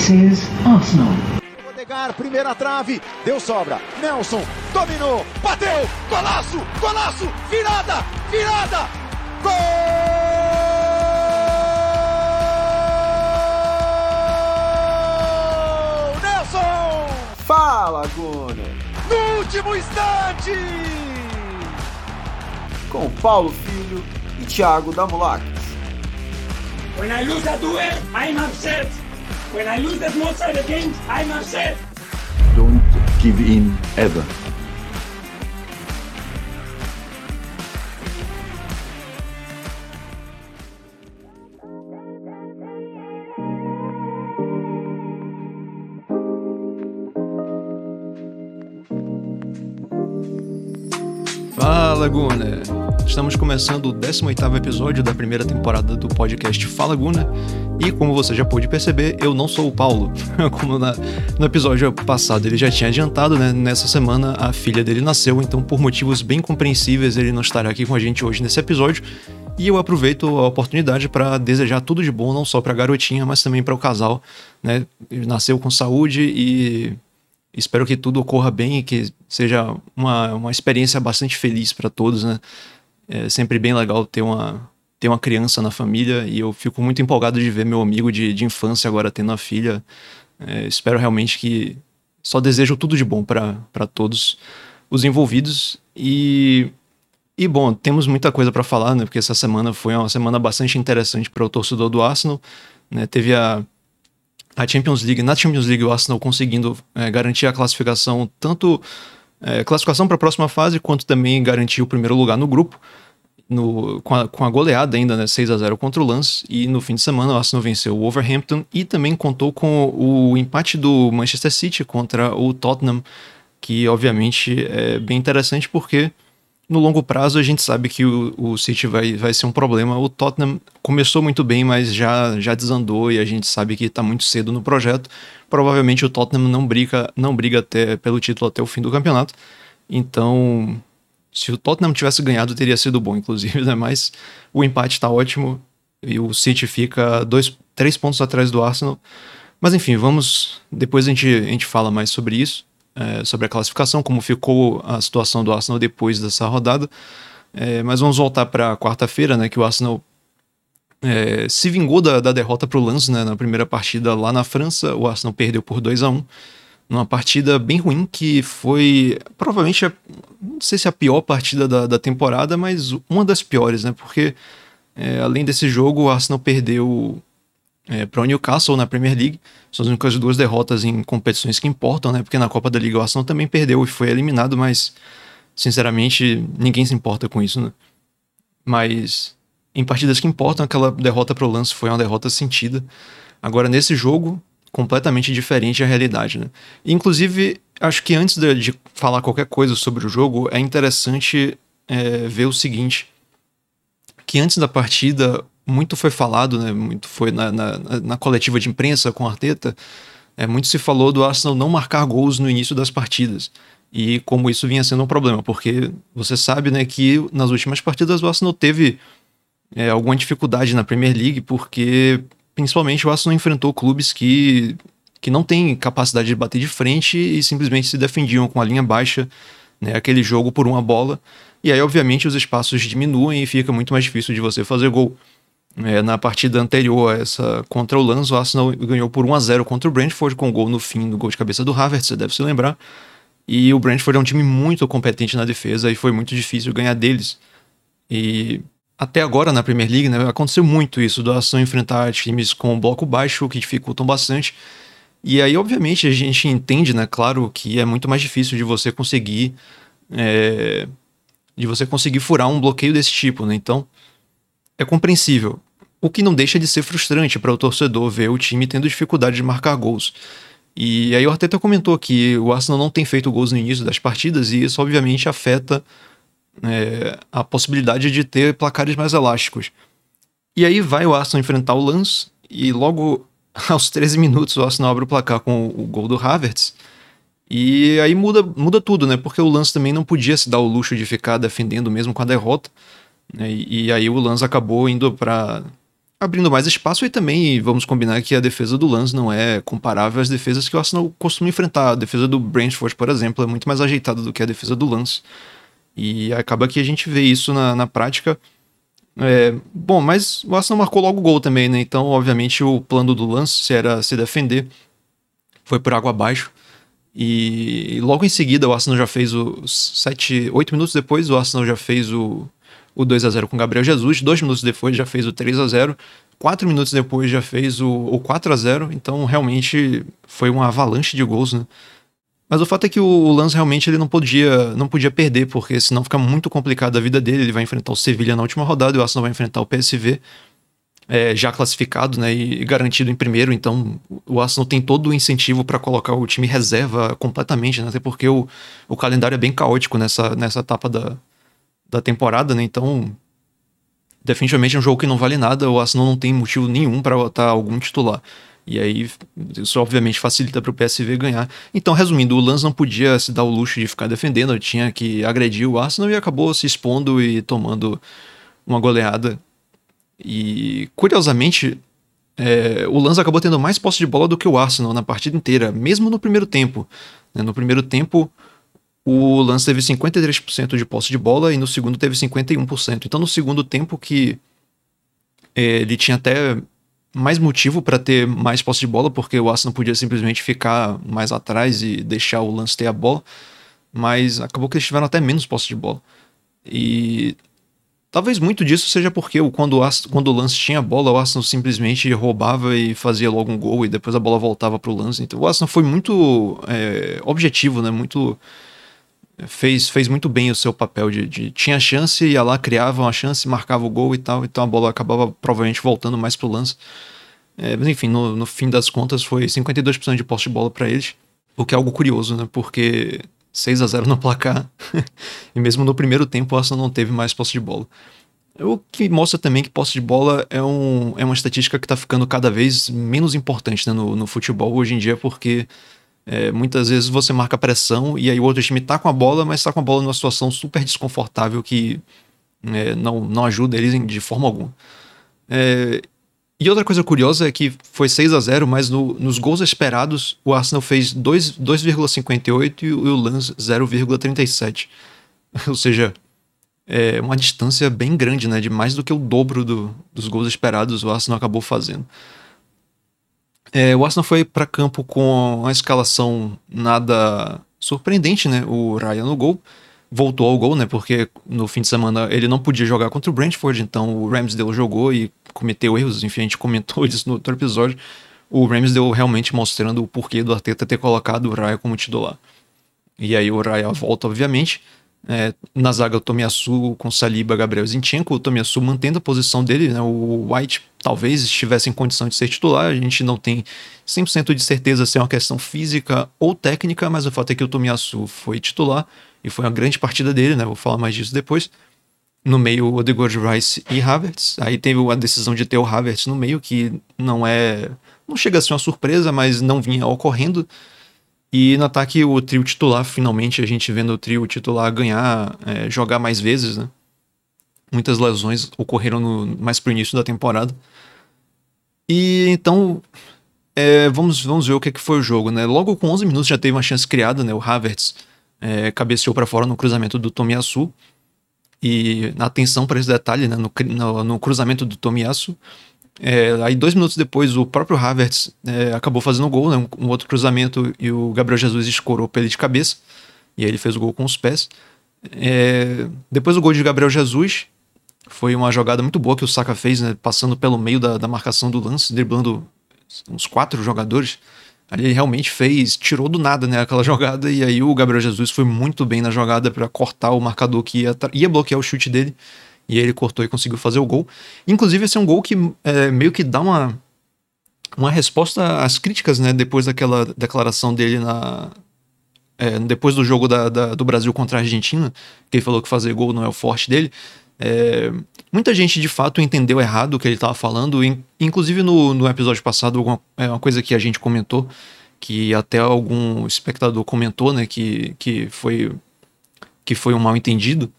This is Arsenal. Odegar, primeira trave, deu sobra. Nelson dominou, bateu, golaço, golaço, virada, virada, gol! Nelson! Fala, Gunner! No último instante! Com Paulo Filho e Thiago Damulac. When I lose a duel, I'm upset. When I lose the small side games, I'm upset. Don't give in ever. Fala, Guna! Estamos começando o 18º episódio da primeira temporada do podcast Fala Guna. E como você já pôde perceber, eu não sou o Paulo. Como na, no episódio passado ele já tinha adiantado, né? Nessa semana a filha dele nasceu, então por motivos bem compreensíveis ele não estará aqui com a gente hoje nesse episódio. E eu aproveito a oportunidade para desejar tudo de bom, não só para a garotinha, mas também para o casal, né? Ele nasceu com saúde e espero que tudo ocorra bem e que seja uma, uma experiência bastante feliz para todos, né? É sempre bem legal ter uma, ter uma criança na família e eu fico muito empolgado de ver meu amigo de, de infância agora tendo uma filha. É, espero realmente que. Só desejo tudo de bom para todos os envolvidos e. E bom, temos muita coisa para falar, né? Porque essa semana foi uma semana bastante interessante para o torcedor do Arsenal. Né? Teve a, a Champions League, na Champions League o Arsenal conseguindo é, garantir a classificação, tanto é, classificação para a próxima fase, quanto também garantir o primeiro lugar no grupo, no, com, a, com, a, goleada ainda, né, 6 a 0 contra o Lance, e no fim de semana o Arsenal venceu o Wolverhampton e também contou com o empate do Manchester City contra o Tottenham, que obviamente é bem interessante porque no longo prazo a gente sabe que o, o City vai, vai ser um problema. O Tottenham começou muito bem, mas já, já desandou e a gente sabe que está muito cedo no projeto. Provavelmente o Tottenham não briga, não briga até, pelo título até o fim do campeonato. Então, se o Tottenham tivesse ganhado, teria sido bom, inclusive, né? Mas o empate está ótimo e o City fica dois, três pontos atrás do Arsenal. Mas enfim, vamos. Depois a gente, a gente fala mais sobre isso é, sobre a classificação, como ficou a situação do Arsenal depois dessa rodada. É, mas vamos voltar para quarta-feira, né, que o Arsenal é, se vingou da, da derrota para o Lens né, na primeira partida lá na França. O Arsenal perdeu por 2 a 1 numa partida bem ruim que foi provavelmente, a, não sei se a pior partida da, da temporada, mas uma das piores, né? Porque é, além desse jogo, o Arsenal perdeu é, para o Newcastle na Premier League. São as únicas duas derrotas em competições que importam, né? Porque na Copa da Liga o Arsenal também perdeu e foi eliminado, mas sinceramente ninguém se importa com isso, né? Mas em partidas que importam, aquela derrota para o Lance foi uma derrota sentida. Agora nesse jogo, completamente diferente a realidade, né? Inclusive, acho que antes de, de falar qualquer coisa sobre o jogo, é interessante é, ver o seguinte: que antes da partida muito foi falado, né, muito foi na, na, na coletiva de imprensa com Arteta, é, muito se falou do Arsenal não marcar gols no início das partidas. E como isso vinha sendo um problema, porque você sabe né, que nas últimas partidas o Arsenal teve é, alguma dificuldade na Premier League, porque principalmente o Arsenal enfrentou clubes que, que não têm capacidade de bater de frente e simplesmente se defendiam com a linha baixa, né, aquele jogo por uma bola. E aí, obviamente, os espaços diminuem e fica muito mais difícil de você fazer gol. É, na partida anterior a essa contra o Lanz, o Arsenal ganhou por 1 a 0 contra o Brentford, com gol no fim do gol de cabeça do Havertz, você deve se lembrar. E o Brentford é um time muito competente na defesa e foi muito difícil ganhar deles. E até agora na Premier League né, aconteceu muito isso, do Arsenal enfrentar times com bloco baixo, que dificultam bastante. E aí, obviamente, a gente entende, né, claro, que é muito mais difícil de você conseguir. É, de você conseguir furar um bloqueio desse tipo, né? Então, é compreensível. O que não deixa de ser frustrante para o torcedor ver o time tendo dificuldade de marcar gols. E aí o Arteta comentou que o Arsenal não tem feito gols no início das partidas e isso obviamente afeta é, a possibilidade de ter placares mais elásticos. E aí vai o Arsenal enfrentar o Lance e logo aos 13 minutos o Arsenal abre o placar com o gol do Havertz. E aí muda, muda tudo, né? Porque o Lance também não podia se dar o luxo de ficar defendendo mesmo com a derrota. Né? E, e, aí o Lanz acabou indo para abrindo mais espaço e também vamos combinar que a defesa do Lance não é comparável às defesas que o Arsenal costuma enfrentar. A defesa do Brentford, por exemplo, é muito mais ajeitada do que a defesa do Lance. E acaba que a gente vê isso na, na prática. É, bom, mas o Arsenal marcou logo o gol também, né? Então, obviamente, o plano do Lance era se defender. Foi por água abaixo. E logo em seguida o Arsenal já fez o. Sete, oito minutos depois, o Arsenal já fez o, o 2 a 0 com Gabriel Jesus. Dois minutos depois já fez o 3 a 0 Quatro minutos depois já fez o, o 4 a 0 Então realmente foi uma avalanche de gols, né? Mas o fato é que o, Lance realmente ele não podia, não podia perder, porque senão fica muito complicado a vida dele. Ele vai enfrentar o Sevilha na última rodada e o Arsenal vai enfrentar o PSV. É, já classificado né, e garantido em primeiro, então o Arsenal tem todo o incentivo para colocar o time reserva completamente, né, até porque o, o calendário é bem caótico nessa, nessa etapa da, da temporada, né? Então, definitivamente é um jogo que não vale nada. O Arsenal não tem motivo nenhum para botar algum titular. E aí, isso obviamente facilita para o PSV ganhar. Então, resumindo, o Lance não podia se dar o luxo de ficar defendendo, tinha que agredir o Arsenal e acabou se expondo e tomando uma goleada. E, curiosamente, é, o Lance acabou tendo mais posse de bola do que o Arsenal na partida inteira, mesmo no primeiro tempo. Né? No primeiro tempo, o Lance teve 53% de posse de bola e no segundo teve 51%. Então, no segundo tempo, que é, ele tinha até mais motivo para ter mais posse de bola, porque o Arsenal podia simplesmente ficar mais atrás e deixar o Lance ter a bola, mas acabou que eles tiveram até menos posse de bola. E talvez muito disso seja porque quando o, Arsenal, quando o Lance tinha a bola, o Arsenal simplesmente roubava e fazia logo um gol e depois a bola voltava para o Lance. Então o Arsenal foi muito é, objetivo, né? Muito fez, fez muito bem o seu papel de, de, tinha chance, ia lá, criava uma chance, marcava o gol e tal, então a bola acabava provavelmente voltando mais pro lance. É, mas enfim, no, no fim das contas foi 52% de posse de bola para eles, o que é algo curioso, né? Porque 6 a 0 no placar, e mesmo no primeiro tempo o Arsenal não teve mais posse de bola. O que mostra também que posse de bola é, um, é uma estatística que está ficando cada vez menos importante né, no, no futebol hoje em dia, porque é, muitas vezes você marca pressão e aí o outro time tá com a bola, mas tá com a bola numa situação super desconfortável que é, não, não ajuda eles de forma alguma. É, e outra coisa curiosa é que foi 6 a 0 mas no, nos gols esperados o Arsenal fez 2,58 e o Lance 0,37. Ou seja, é uma distância bem grande, né? De mais do que o dobro do, dos gols esperados o Arsenal acabou fazendo. É, o Arsenal foi para campo com uma escalação nada surpreendente, né? O Ryan no gol voltou ao gol, né? Porque no fim de semana ele não podia jogar contra o Brentford, então o Ramsdale jogou e cometeu erros. Enfim, a gente comentou isso no outro episódio. O Ramsdale realmente mostrando o porquê do Arteta ter colocado o Raya como titular. E aí o Raya volta, obviamente. É, na zaga, o Tomiyasu com Saliba, Gabriel Zinchenko. O Tomiyasu mantendo a posição dele, né? O White talvez estivesse em condição de ser titular. A gente não tem 100% de certeza se é uma questão física ou técnica, mas o fato é que o Tomiyasu foi titular e foi uma grande partida dele, né? Vou falar mais disso depois. No meio, Odegaard, Rice e Havertz. Aí teve a decisão de ter o Havertz no meio, que não é... Não chega a ser uma surpresa, mas não vinha ocorrendo. E no ataque, o trio titular, finalmente a gente vendo o trio titular ganhar, é, jogar mais vezes, né? Muitas lesões ocorreram no, mais pro início da temporada. E então, é, vamos, vamos ver o que, é que foi o jogo, né? Logo com 11 minutos já teve uma chance criada, né? O Havertz é, cabeceou para fora no cruzamento do Tomiyasu. E atenção para esse detalhe, né? No, no, no cruzamento do Tomiyasu, é, aí, dois minutos depois, o próprio Havertz é, acabou fazendo o gol, né? Um, um, outro cruzamento e o Gabriel Jesus escorou pra ele de cabeça. E aí ele fez o gol com os pés. É, depois o gol de Gabriel Jesus foi uma jogada muito boa que o Saka fez, né? Passando pelo meio da, da marcação do lance, driblando uns quatro jogadores. Ali ele realmente fez, tirou do nada, né, aquela jogada, e aí o Gabriel Jesus foi muito bem na jogada para cortar o marcador que ia, ia bloquear o chute dele. E ele cortou e conseguiu fazer o gol. Inclusive, esse é um gol que é, meio que dá uma, uma resposta às críticas, né? Depois daquela declaração dele na. É, depois do jogo da, da, do Brasil contra a Argentina, que ele falou que fazer gol não é o forte dele. É, muita gente de fato entendeu errado o que ele estava falando, inclusive no, no episódio passado, é uma coisa que a gente comentou, que até algum espectador comentou, né, que, que, foi, que foi um mal entendido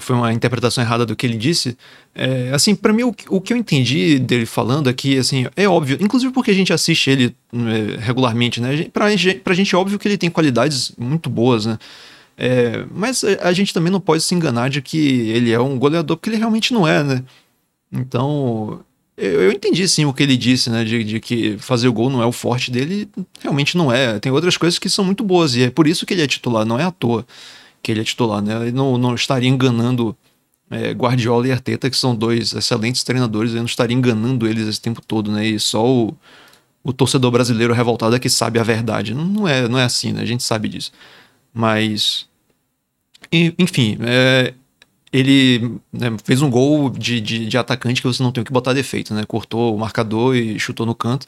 foi uma interpretação errada do que ele disse. É, assim, para mim, o, o, que eu entendi dele falando aqui, assim, é óbvio, inclusive porque a gente assiste ele é, regularmente, né? Pra, pra gente é óbvio que ele tem qualidades muito boas, né? É, mas a gente também não pode se enganar de que ele é um goleador, porque ele realmente não é, né? Então, eu, eu entendi sim o que ele disse, né? De, de, que fazer o gol não é o forte dele, realmente não é. Tem outras coisas que são muito boas, e é por isso que ele é titular, não é à toa que ele é titular, né? Ele não, não estaria enganando é, Guardiola e Arteta, que são dois excelentes treinadores, ele não estaria enganando eles esse tempo todo, né? E só o, o torcedor brasileiro revoltado é que sabe a verdade. Não, não, é, não é assim, né? A gente sabe disso. Mas. Enfim, é, ele né, fez um gol de, de, de, atacante que você não tem o que botar defeito, né? Cortou o marcador e chutou no canto.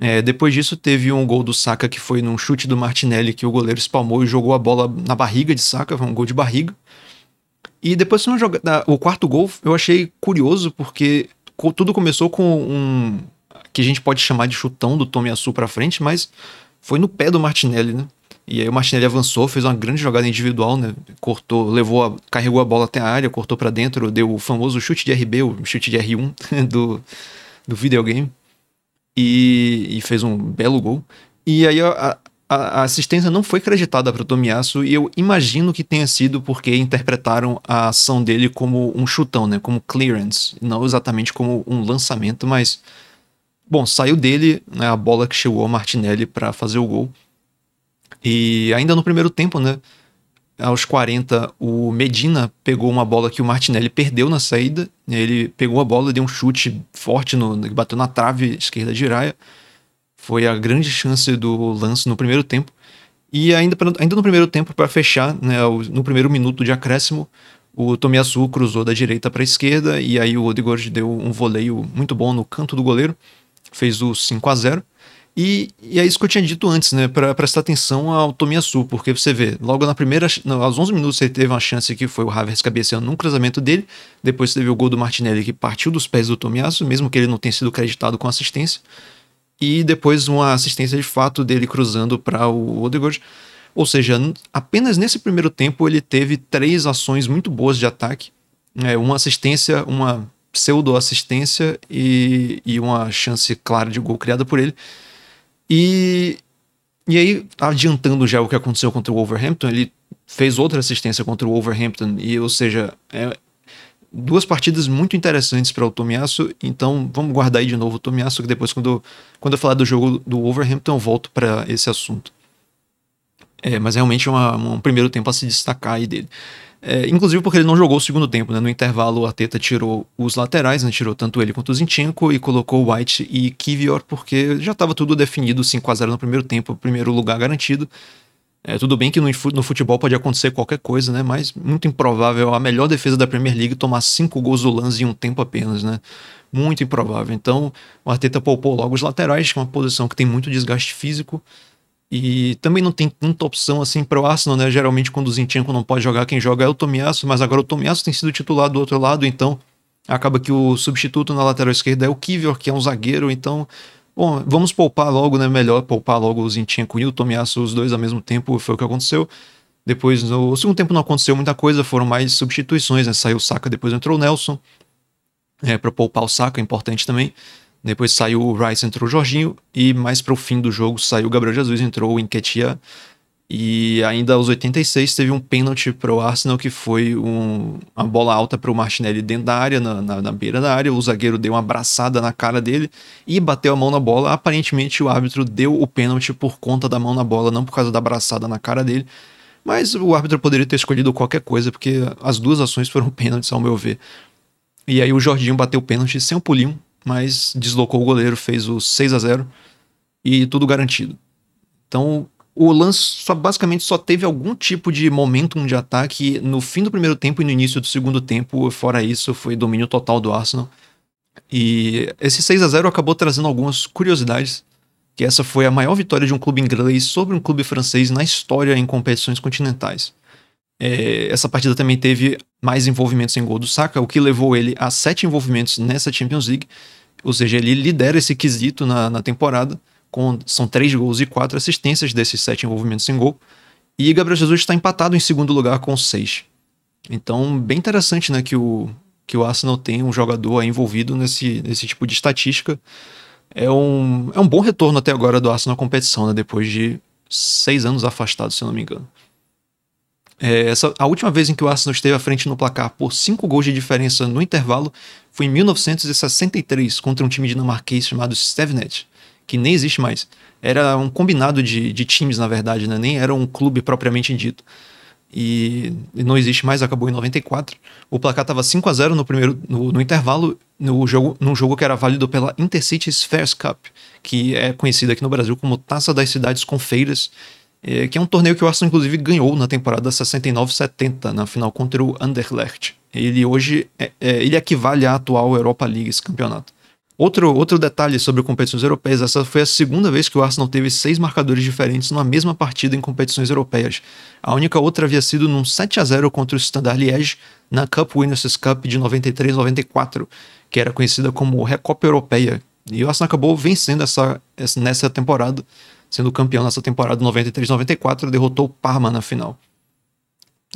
É, depois disso, teve um gol do Saka que foi num chute do Martinelli que o goleiro espalmou e jogou a bola na barriga de Saka, foi um gol de barriga. E depois uma jogada, o quarto gol eu achei curioso porque tudo começou com um que a gente pode chamar de chutão do Tomiyasu para frente, mas foi no pé do Martinelli, né? E aí o Martinelli avançou, fez uma grande jogada individual, né? Cortou, levou, a, carregou a bola até a área, cortou para dentro, deu o famoso chute de RB, o chute de R1 do, do videogame e, e fez um belo gol. E aí a, a, a assistência não foi creditada para o Tomiasso e eu imagino que tenha sido porque interpretaram a ação dele como um chutão, né? Como clearance, não exatamente como um lançamento, mas bom, saiu dele né, a bola que chegou ao Martinelli para fazer o gol. E ainda no primeiro tempo, né? Aos 40, o Medina pegou uma bola que o Martinelli perdeu na saída. Ele pegou a bola, deu um chute forte, no, bateu na trave esquerda de Raia. Foi a grande chance do lance no primeiro tempo. E ainda, ainda no primeiro tempo, para fechar, né, no primeiro minuto de acréscimo, o Tomiyasu cruzou da direita para a esquerda e aí o Odegaard deu um voleio muito bom no canto do goleiro, fez o 5 a 0 e, e é isso que eu tinha dito antes, né? Para prestar atenção ao Tomiyasu, porque você vê, logo na primeira, aos 11 minutos ele teve uma chance que foi o Havertz cabeceando num cruzamento dele, depois teve o gol do Martinelli que partiu dos pés do Tomiyasu, mesmo que ele não tenha sido creditado com assistência, e depois uma assistência de fato dele cruzando para o Odegaard. Ou seja, apenas nesse primeiro tempo ele teve três ações muito boas de ataque, é, uma assistência, uma pseudo-assistência e, e uma chance clara de gol criada por ele. E, e aí, adiantando já o que aconteceu contra o Wolverhampton, ele fez outra assistência contra o Wolverhampton, e, ou seja, é, duas partidas muito interessantes para o Tomiasso, então vamos guardar aí de novo o Tomiasso, que depois, quando, quando eu falar do jogo do Wolverhampton, eu volto para esse assunto. É, mas realmente é um primeiro tempo a se destacar aí dele. É, inclusive porque ele não jogou o segundo tempo, né? No intervalo, o Arteta tirou os laterais, né? Tirou tanto ele quanto o Zinchenko e colocou White e Kivior, porque já estava tudo definido, 5x0 no primeiro tempo, primeiro lugar garantido. É, tudo bem que no, no, futebol pode acontecer qualquer coisa, né? Mas muito improvável a melhor defesa da Premier League tomar cinco gols do Lance em um tempo apenas, né? Muito improvável. Então, o Arteta poupou logo os laterais, que é uma posição que tem muito desgaste físico. E também não tem tanta opção assim para o Arsenal, né? Geralmente quando o Zinchenko não pode jogar, quem joga é o Tomiasso, mas agora o Tomiasso tem sido titular do outro lado, então acaba que o substituto na lateral esquerda é o Kivior, que é um zagueiro, então bom, vamos poupar logo, né? Melhor poupar logo o Zinchenko e o Tomiasso, os dois ao mesmo tempo, foi o que aconteceu. Depois, no segundo tempo não aconteceu muita coisa, foram mais substituições, né? Saiu o Saka, depois entrou o Nelson. É, para poupar o Saka, importante também. Depois saiu o Rice, entrou o Jorginho. E mais para o fim do jogo saiu o Gabriel Jesus, entrou o Enquetia. E ainda aos 86 teve um pênalti para o Arsenal que foi um, uma bola alta para o Martinelli dentro da área, na, na, na, beira da área. O zagueiro deu uma abraçada na cara dele e bateu a mão na bola. Aparentemente o árbitro deu o pênalti por conta da mão na bola, não por causa da abraçada na cara dele. Mas o árbitro poderia ter escolhido qualquer coisa, porque as duas ações foram pênaltis, ao meu ver. E aí o Jorginho bateu o pênalti sem um pulinho, mas deslocou o goleiro, fez o 6 a 0 e tudo garantido. Então, o lance só, basicamente só teve algum tipo de momentum de ataque no fim do primeiro tempo e no início do segundo tempo. Fora isso, foi domínio total do Arsenal. E esse 6 a 0 acabou trazendo algumas curiosidades, que essa foi a maior vitória de um clube inglês sobre um clube francês na história em competições continentais. É, essa partida também teve mais envolvimentos em gol do Saka, o que levou ele a sete envolvimentos nessa Champions League. Ou seja, ele lidera esse quesito na, na temporada, com, são três gols e quatro assistências desses sete envolvimentos em gol. E Gabriel Jesus está empatado em segundo lugar com seis. Então, bem interessante, né, que o, que o Arsenal tem um jogador envolvido nesse, nesse tipo de estatística. É um, é um bom retorno até agora do Arsenal na competição, né, depois de seis anos afastado, se eu não me engano. É, essa, a última vez em que o Arsenal esteve à frente no placar por cinco gols de diferença no intervalo foi em 1963 contra um time dinamarquês chamado Stevenet, que nem existe mais. Era um combinado de, de times, na verdade, né? nem era um clube propriamente dito. E, e não existe mais, acabou em 94. O placar estava 5 a 0 no primeiro no, no, intervalo, no jogo, num jogo que era válido pela Intercity Spheres Cup, que é conhecida aqui no Brasil como Taça das Cidades com Feiras é, que é um torneio que o Arsenal inclusive ganhou na temporada 69-70, na final contra o Anderlecht. Ele hoje é, é, ele equivale à atual Europa League, esse campeonato. Outro, outro detalhe sobre competições europeias, essa foi a segunda vez que o Arsenal teve seis marcadores diferentes numa mesma partida em competições europeias. A única outra havia sido num 7 a 0 contra o Standard Liège na Cup Winners' Cup de 93-94, que era conhecida como Recopa Europeia. E o Arsenal acabou vencendo essa, essa nessa temporada sendo campeão nessa temporada 93-94, derrotou o Parma na final.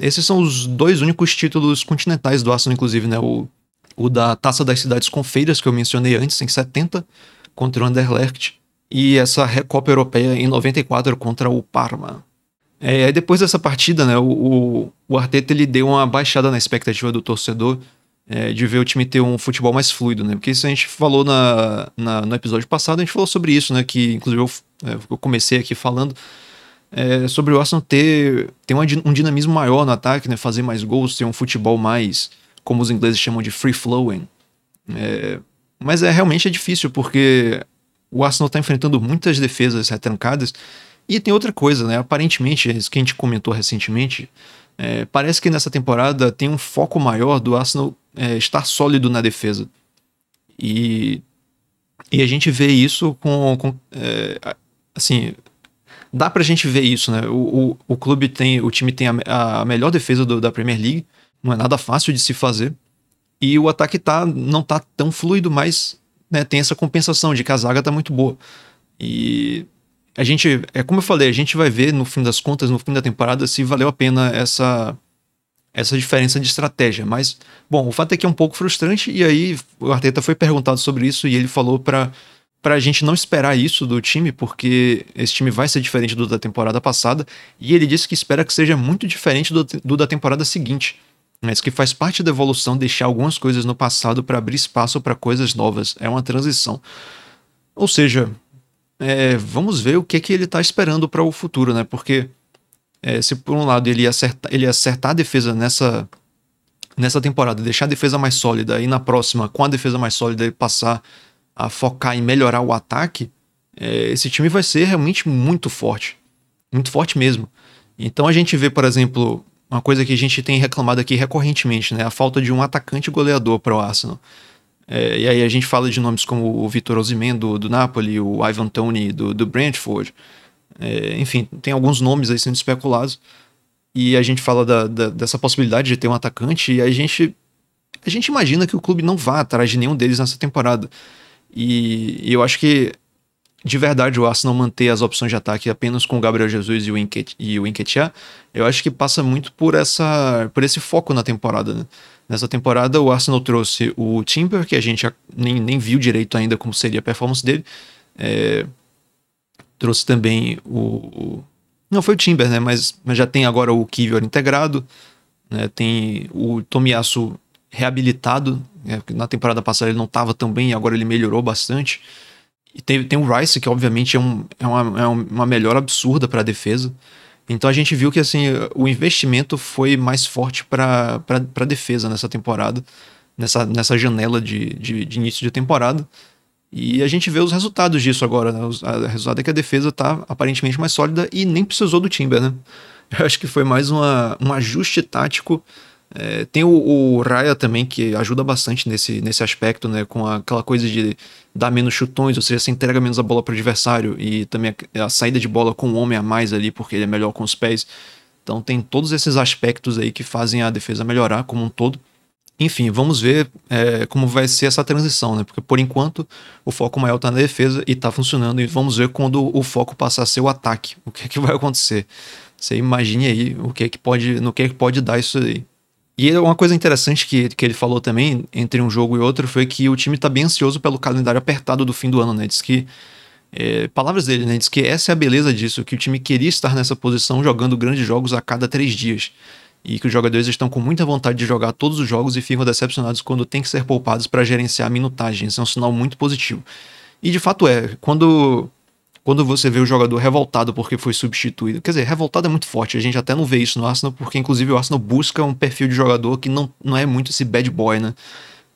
Esses são os dois únicos títulos continentais do Arsenal, inclusive, né? O, o da Taça das Cidades Confeiras, que eu mencionei antes, em 70, contra o Anderlecht, e essa Recopa Europeia em 94 contra o Parma. É, depois dessa partida, né, o, o, o Arteta ele deu uma baixada na expectativa do torcedor é, de ver o time ter um futebol mais fluido, né? Porque isso a gente falou na, na, no episódio passado, a gente falou sobre isso, né? Que inclusive eu, eu comecei aqui falando é, sobre o Arsenal ter, ter um dinamismo maior no ataque, né? Fazer mais gols, ter um futebol mais, como os ingleses chamam de free flowing. É, mas é realmente é difícil porque o Arsenal está enfrentando muitas defesas retrancadas e tem outra coisa, né? Aparentemente, isso que a gente comentou recentemente, é, parece que nessa temporada tem um foco maior do Arsenal é, estar sólido na defesa. E, e a gente vê isso com. com é, assim, dá pra gente ver isso, né? O, o, o clube tem. O time tem a, a melhor defesa do, da Premier League. Não é nada fácil de se fazer. E o ataque tá, não tá tão fluido, mas né, tem essa compensação de que a zaga tá muito boa. E a gente, é como eu falei, a gente vai ver no fim das contas, no fim da temporada, se valeu a pena essa essa diferença de estratégia. Mas, bom, o fato é que é um pouco frustrante, e aí o Arteta foi perguntado sobre isso e ele falou para para a gente não esperar isso do time, porque esse time vai ser diferente do da temporada passada, e ele disse que espera que seja muito diferente do, do da temporada seguinte, mas que faz parte da evolução deixar algumas coisas no passado para abrir espaço para coisas novas. É uma transição. Ou seja, é, vamos ver o que, que ele está esperando para o futuro, né? Porque é, se por um lado ele acertar, ele acertar a defesa nessa, nessa temporada, deixar a defesa mais sólida e na próxima, com a defesa mais sólida, ele passar a focar em melhorar o ataque, é, esse time vai ser realmente muito forte. Muito forte mesmo. Então a gente vê, por exemplo, uma coisa que a gente tem reclamado aqui recorrentemente, né? A falta de um atacante goleador para o Arsenal. É, e aí a gente fala de nomes como o Vitor Osimhen do, do Napoli, o Ivan Tony do, do Brentford. É, enfim, tem alguns nomes aí sendo especulados. E a gente fala da, da, dessa possibilidade de ter um atacante e a gente, a gente imagina que o clube não vá atrás de nenhum deles nessa temporada. E, e eu acho que, de verdade, o Arsenal manter as opções de ataque apenas com o Gabriel Jesus e o, Inket, e o eu acho que passa muito por, essa, por esse foco na temporada. Né? Nessa temporada, o Arsenal trouxe o Timber, que a gente nem, nem viu direito ainda como seria a performance dele. É, trouxe também o, Não foi o Timber, né? Mas, mas já tem agora o Kivior integrado. Né? Tem o Tomiyasu reabilitado. Né? Na temporada passada ele não estava tão bem agora ele melhorou bastante. E tem, tem o Rice, que obviamente é, um, é, uma, é uma melhora absurda para a defesa. Então a gente viu que assim o investimento foi mais forte para a defesa nessa temporada, nessa, nessa janela de, de, de, início de temporada. E a gente vê os resultados disso agora. Né? O resultado é que a defesa está aparentemente mais sólida e nem precisou do Timber, né? Eu acho que foi mais uma, um ajuste tático é, tem o, o, Raya também, que ajuda bastante nesse, nesse aspecto, né? Com a, aquela coisa de dar menos chutões, ou seja, você entrega menos a bola para o adversário e também a, a, saída de bola com um homem a mais ali, porque ele é melhor com os pés. Então tem todos esses aspectos aí que fazem a defesa melhorar como um todo. Enfim, vamos ver é, como vai ser essa transição, né? Porque por enquanto o foco maior está na defesa e está funcionando. E vamos ver quando o foco passar a ser o ataque. O que, é que vai acontecer? Você imagine aí o que é que pode, no que é que pode dar isso aí. E uma coisa interessante que, que ele falou também, entre um jogo e outro, foi que o time tá bem ansioso pelo calendário apertado do fim do ano, né? Diz que. É, palavras dele, né? Diz que essa é a beleza disso, que o time queria estar nessa posição jogando grandes jogos a cada três dias. E que os jogadores estão com muita vontade de jogar todos os jogos e ficam decepcionados quando tem que ser poupados para gerenciar a minutagem. Isso é um sinal muito positivo. E de fato é, quando quando você vê o jogador revoltado porque foi substituído. Quer dizer, revoltado é muito forte. A gente até não vê isso no Arsenal, porque inclusive o Arsenal busca um perfil de jogador que não, não é muito esse bad boy, né?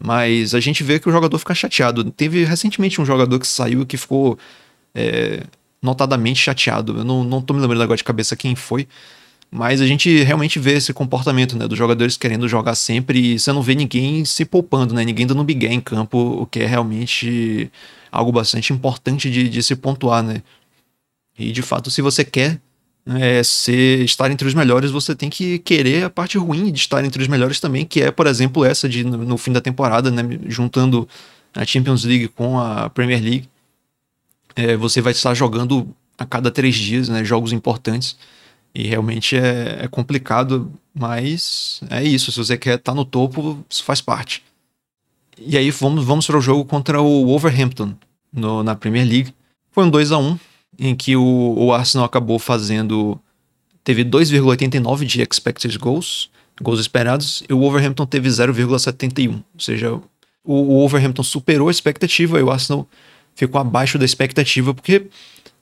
Mas a gente vê que o jogador fica chateado. Teve recentemente um jogador que saiu que ficou é, notadamente chateado. Eu não, não tô me lembrando agora de cabeça quem foi. Mas a gente realmente vê esse comportamento, né? Dos jogadores querendo jogar sempre e você não vê ninguém se poupando, né? Ninguém dando migué em campo, o que é realmente algo bastante importante de, de se pontuar, né? E de fato, se você quer é, ser, estar entre os melhores, você tem que querer a parte ruim de estar entre os melhores também, que é, por exemplo, essa de no, no fim da temporada, né? Juntando a Champions League com a Premier League. É, você vai estar jogando a cada três dias, né? Jogos importantes. E realmente é, é complicado, mas é isso. Se você quer estar no topo, isso faz parte. E aí vamos, vamos para o jogo contra o Wolverhampton no, na Premier League. Foi um 2 a 1 em que o, o Arsenal acabou fazendo. Teve 2,89 de expected goals, gols esperados, e o Wolverhampton teve 0,71. Ou seja, o, o Wolverhampton superou a expectativa e o Arsenal ficou abaixo da expectativa, porque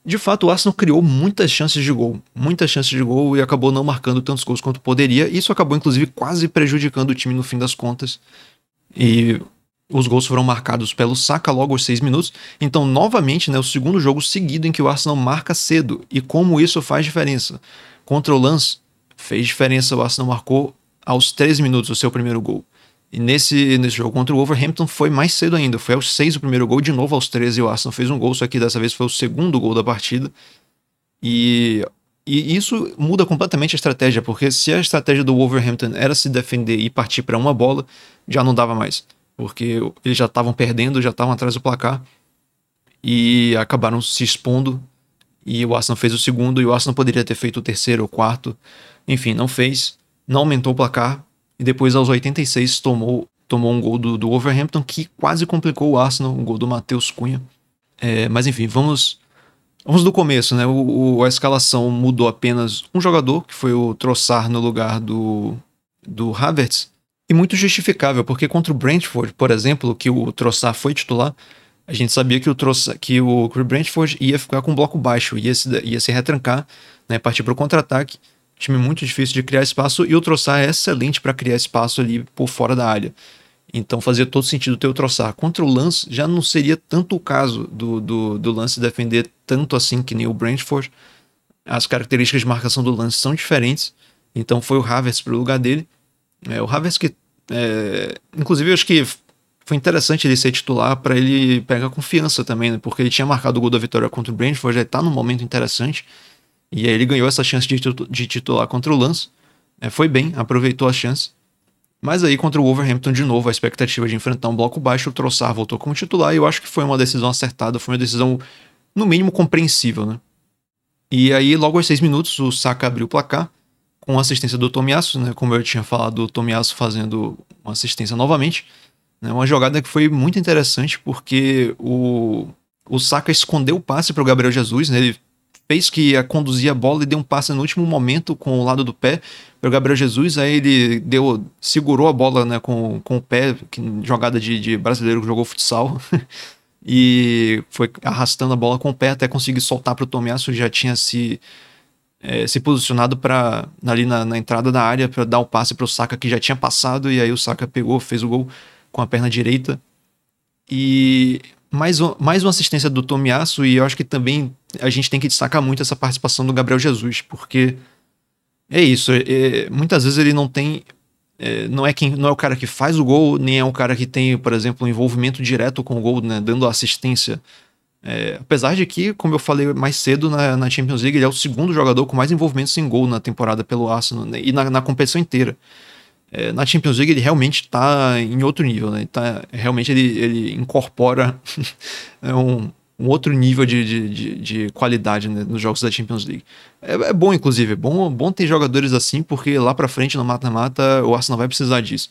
de fato o Arsenal criou muitas chances de gol, muitas chances de gol e acabou não marcando tantos gols quanto poderia. Isso acabou inclusive quase prejudicando o time no fim das contas. E os gols foram marcados pelo Saka logo aos seis minutos. Então, novamente, né, o segundo jogo seguido em que o Arsenal marca cedo. E como isso faz diferença? Contra o Lance, fez diferença. O Arsenal marcou aos 13 minutos o seu primeiro gol. E nesse, nesse jogo contra o Wolverhampton foi mais cedo ainda. Foi aos 6 o primeiro gol, de novo aos 13 o Arsenal fez um gol, só que dessa vez foi o segundo gol da partida. E, e isso muda completamente a estratégia, porque se a estratégia do Wolverhampton era se defender e partir para uma bola, já não dava mais porque eles já estavam perdendo, já estavam atrás do placar e acabaram se expondo. E o Arsenal fez o segundo, e o Arsenal poderia ter feito o terceiro ou quarto. Enfim, não fez, não aumentou o placar. E depois, aos 86, tomou, tomou um gol do, do Wolverhampton que quase complicou o Arsenal, um gol do Matheus Cunha. É, mas enfim, vamos vamos do começo, né? O, o, a escalação mudou apenas um jogador, que foi o Troçar no lugar do, do Havertz. E muito justificável, porque contra o Brentford, por exemplo, que o Troçar foi titular, a gente sabia que o, Troçar, que o Brentford ia ficar com um bloco baixo, ia se, ia se retrancar, né, partir para o contra-ataque. Time muito difícil de criar espaço e o Troçar é excelente para criar espaço ali por fora da área. Então fazia todo sentido ter o Troçar. Contra o Lance já não seria tanto o caso do, do, do Lance defender tanto assim que nem o Brentford. As características de marcação do Lance são diferentes. Então foi o Havertz para o lugar dele. É, o Havertz que, é, inclusive, eu acho que foi interessante ele ser titular para ele pegar confiança também, né? porque ele tinha marcado o gol da vitória contra o Brentford, já está num momento interessante. E aí ele ganhou essa chance de, de titular contra o Lance. É, foi bem, aproveitou a chance. Mas aí contra o Wolverhampton de novo, a expectativa de enfrentar um bloco baixo, o Trossard voltou como titular e eu acho que foi uma decisão acertada, foi uma decisão no mínimo compreensível, né? E aí logo aos seis minutos o Saka abriu o placar com assistência do Tomiasso, né? Como eu tinha falado, o Tomiasso fazendo uma assistência novamente. Né? Uma jogada que foi muito interessante porque o, o Saka escondeu o passe para o Gabriel Jesus, né? Ele fez que ia conduzir a bola e deu um passe no último momento com o lado do pé para o Gabriel Jesus, aí ele deu, segurou a bola né, com, com o pé, que, jogada de, de brasileiro que jogou futsal, e foi arrastando a bola com o pé até conseguir soltar para o Tomiasso, que já tinha se é, se posicionado para ali na, na, entrada da área para dar o passe para o Saka que já tinha passado. E aí o Saka pegou, fez o gol com a perna direita. E mais, mais uma assistência do Tomiasso e eu acho que também a gente tem que destacar muito essa participação do Gabriel Jesus, porque é isso, é, é, muitas vezes ele não tem é, não é quem não é o cara que faz o gol, nem é o cara que tem, por exemplo, um envolvimento direto com o gol, né, dando assistência é, apesar de que, como eu falei mais cedo na, na, Champions League, ele é o segundo jogador com mais envolvimento sem gol na temporada pelo Arsenal né, e na, na, competição inteira. É, na Champions League ele realmente está em outro nível, né? Tá, realmente ele, ele incorpora é um, um outro nível de, de, de, de qualidade né, nos jogos da Champions League. É, é, bom, inclusive, é bom, bom ter jogadores assim, porque lá para frente no mata-mata o Arsenal vai precisar disso.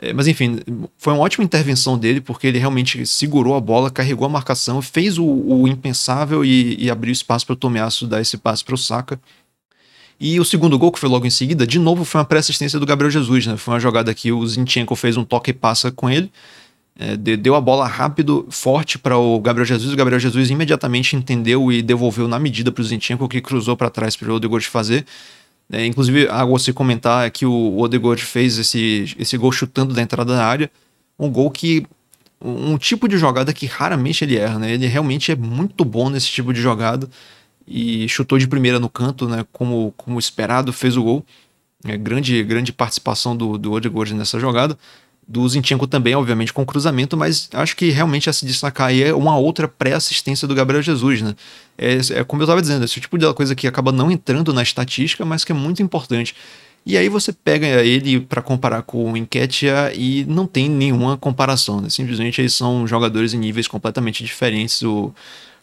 É, mas enfim, foi uma ótima intervenção dele, porque ele realmente segurou a bola, carregou a marcação, fez o, o impensável e, e, abriu espaço para o Tomiasso dar esse passe para o Saka. E o segundo gol, que foi logo em seguida, de novo foi uma pré-assistência do Gabriel Jesus, né? Foi uma jogada que o Zinchenko fez um toque e passa com ele, é, deu a bola rápido, forte para o Gabriel Jesus. O Gabriel Jesus imediatamente entendeu e devolveu na medida para o Zinchenko, que cruzou para trás para o Odegaard fazer. É, inclusive, a você comentar é que o Odegaard fez esse, esse gol chutando da entrada da área, um gol que um tipo de jogada que raramente ele erra, né? Ele realmente é muito bom nesse tipo de jogada e chutou de primeira no canto, né? Como, como esperado, fez o gol. É, grande, grande participação do, do Odegaard nessa jogada do Zinchenko também, obviamente, com cruzamento, mas acho que realmente a se destacar aí é uma outra pré-assistência do Gabriel Jesus, né? É, é como eu estava dizendo, esse tipo de coisa que acaba não entrando na estatística, mas que é muito importante. E aí você pega ele para comparar com o Enquetia e não tem nenhuma comparação, né? Simplesmente eles são jogadores em níveis completamente diferentes. O,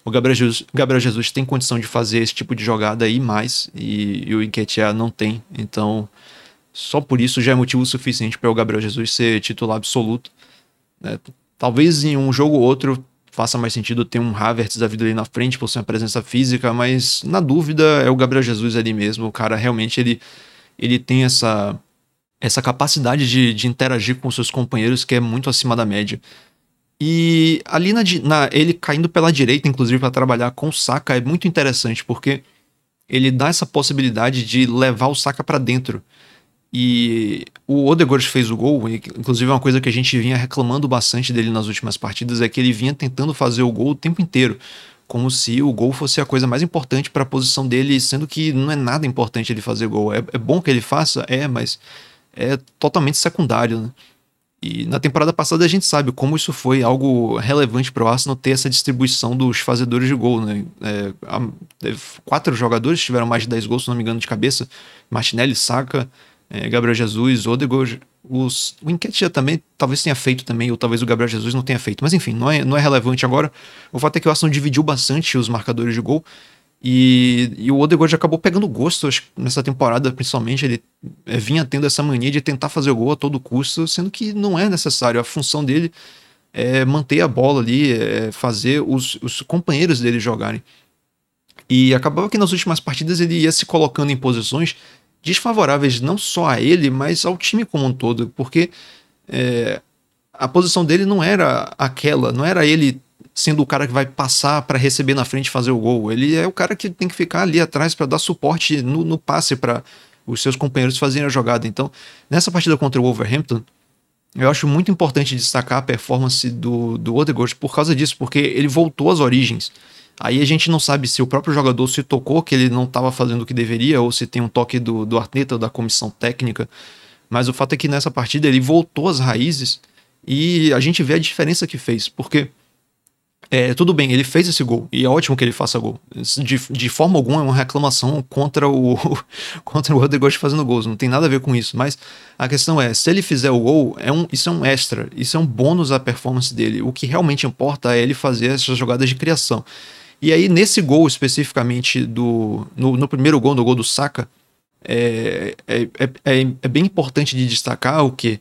o Gabriel, Jesus, Gabriel Jesus tem condição de fazer esse tipo de jogada aí mais, e, e o Enquetia não tem. Então, só por isso já é motivo suficiente para o Gabriel Jesus ser titular absoluto. Né? Talvez em um jogo ou outro faça mais sentido ter um Havertz da vida ali na frente por ser uma presença física, mas na dúvida é o Gabriel Jesus ali mesmo. O cara realmente ele, ele tem essa, essa capacidade de, de interagir com seus companheiros que é muito acima da média. E ali na, na ele caindo pela direita, inclusive para trabalhar com o Saka, é muito interessante porque ele dá essa possibilidade de levar o Saka para dentro. E o Odegaard fez o gol, inclusive uma coisa que a gente vinha reclamando bastante dele nas últimas partidas, é que ele vinha tentando fazer o gol o tempo inteiro, como se o gol fosse a coisa mais importante para a posição dele, sendo que não é nada importante ele fazer gol. É, é bom que ele faça, é, mas é totalmente secundário, né? E na temporada passada a gente sabe como isso foi algo relevante para o Arsenal ter essa distribuição dos fazedores de gol. Né? É, quatro jogadores tiveram mais de 10 gols, se não me engano, de cabeça. Martinelli, Saka, é, Gabriel Jesus, Odegaard, os, o Enquetia também talvez tenha feito também, ou talvez o Gabriel Jesus não tenha feito. Mas enfim, não é, não é relevante agora. O fato é que o Arsenal dividiu bastante os marcadores de gol. E, e o Odegaard acabou pegando gosto acho, nessa temporada, principalmente. Ele é, vinha tendo essa mania de tentar fazer o gol a todo custo, sendo que não é necessário. A função dele é manter a bola ali, é fazer os, os companheiros dele jogarem. E acabava que nas últimas partidas ele ia se colocando em posições desfavoráveis não só a ele, mas ao time como um todo, porque é, a posição dele não era aquela, não era ele sendo o cara que vai passar para receber na frente e fazer o gol. Ele é o cara que tem que ficar ali atrás para dar suporte no, no passe para os seus companheiros fazerem a jogada. Então, nessa partida contra o Wolverhampton, eu acho muito importante destacar a performance do, do Odegaard por causa disso, porque ele voltou às origens. Aí a gente não sabe se o próprio jogador se tocou que ele não estava fazendo o que deveria, ou se tem um toque do, do Arteta ou da comissão técnica. Mas o fato é que nessa partida ele voltou às raízes e a gente vê a diferença que fez. Porque é, tudo bem, ele fez esse gol, e é ótimo que ele faça gol. De, de forma alguma é uma reclamação contra o contra o Odegaard fazendo gols, não tem nada a ver com isso. Mas a questão é, se ele fizer o gol, é um, isso é um extra, isso é um bônus à performance dele. O que realmente importa é ele fazer essas jogadas de criação. E aí, nesse gol especificamente, do no, no primeiro gol, no gol do Saka, é, é, é, é, bem importante de destacar o que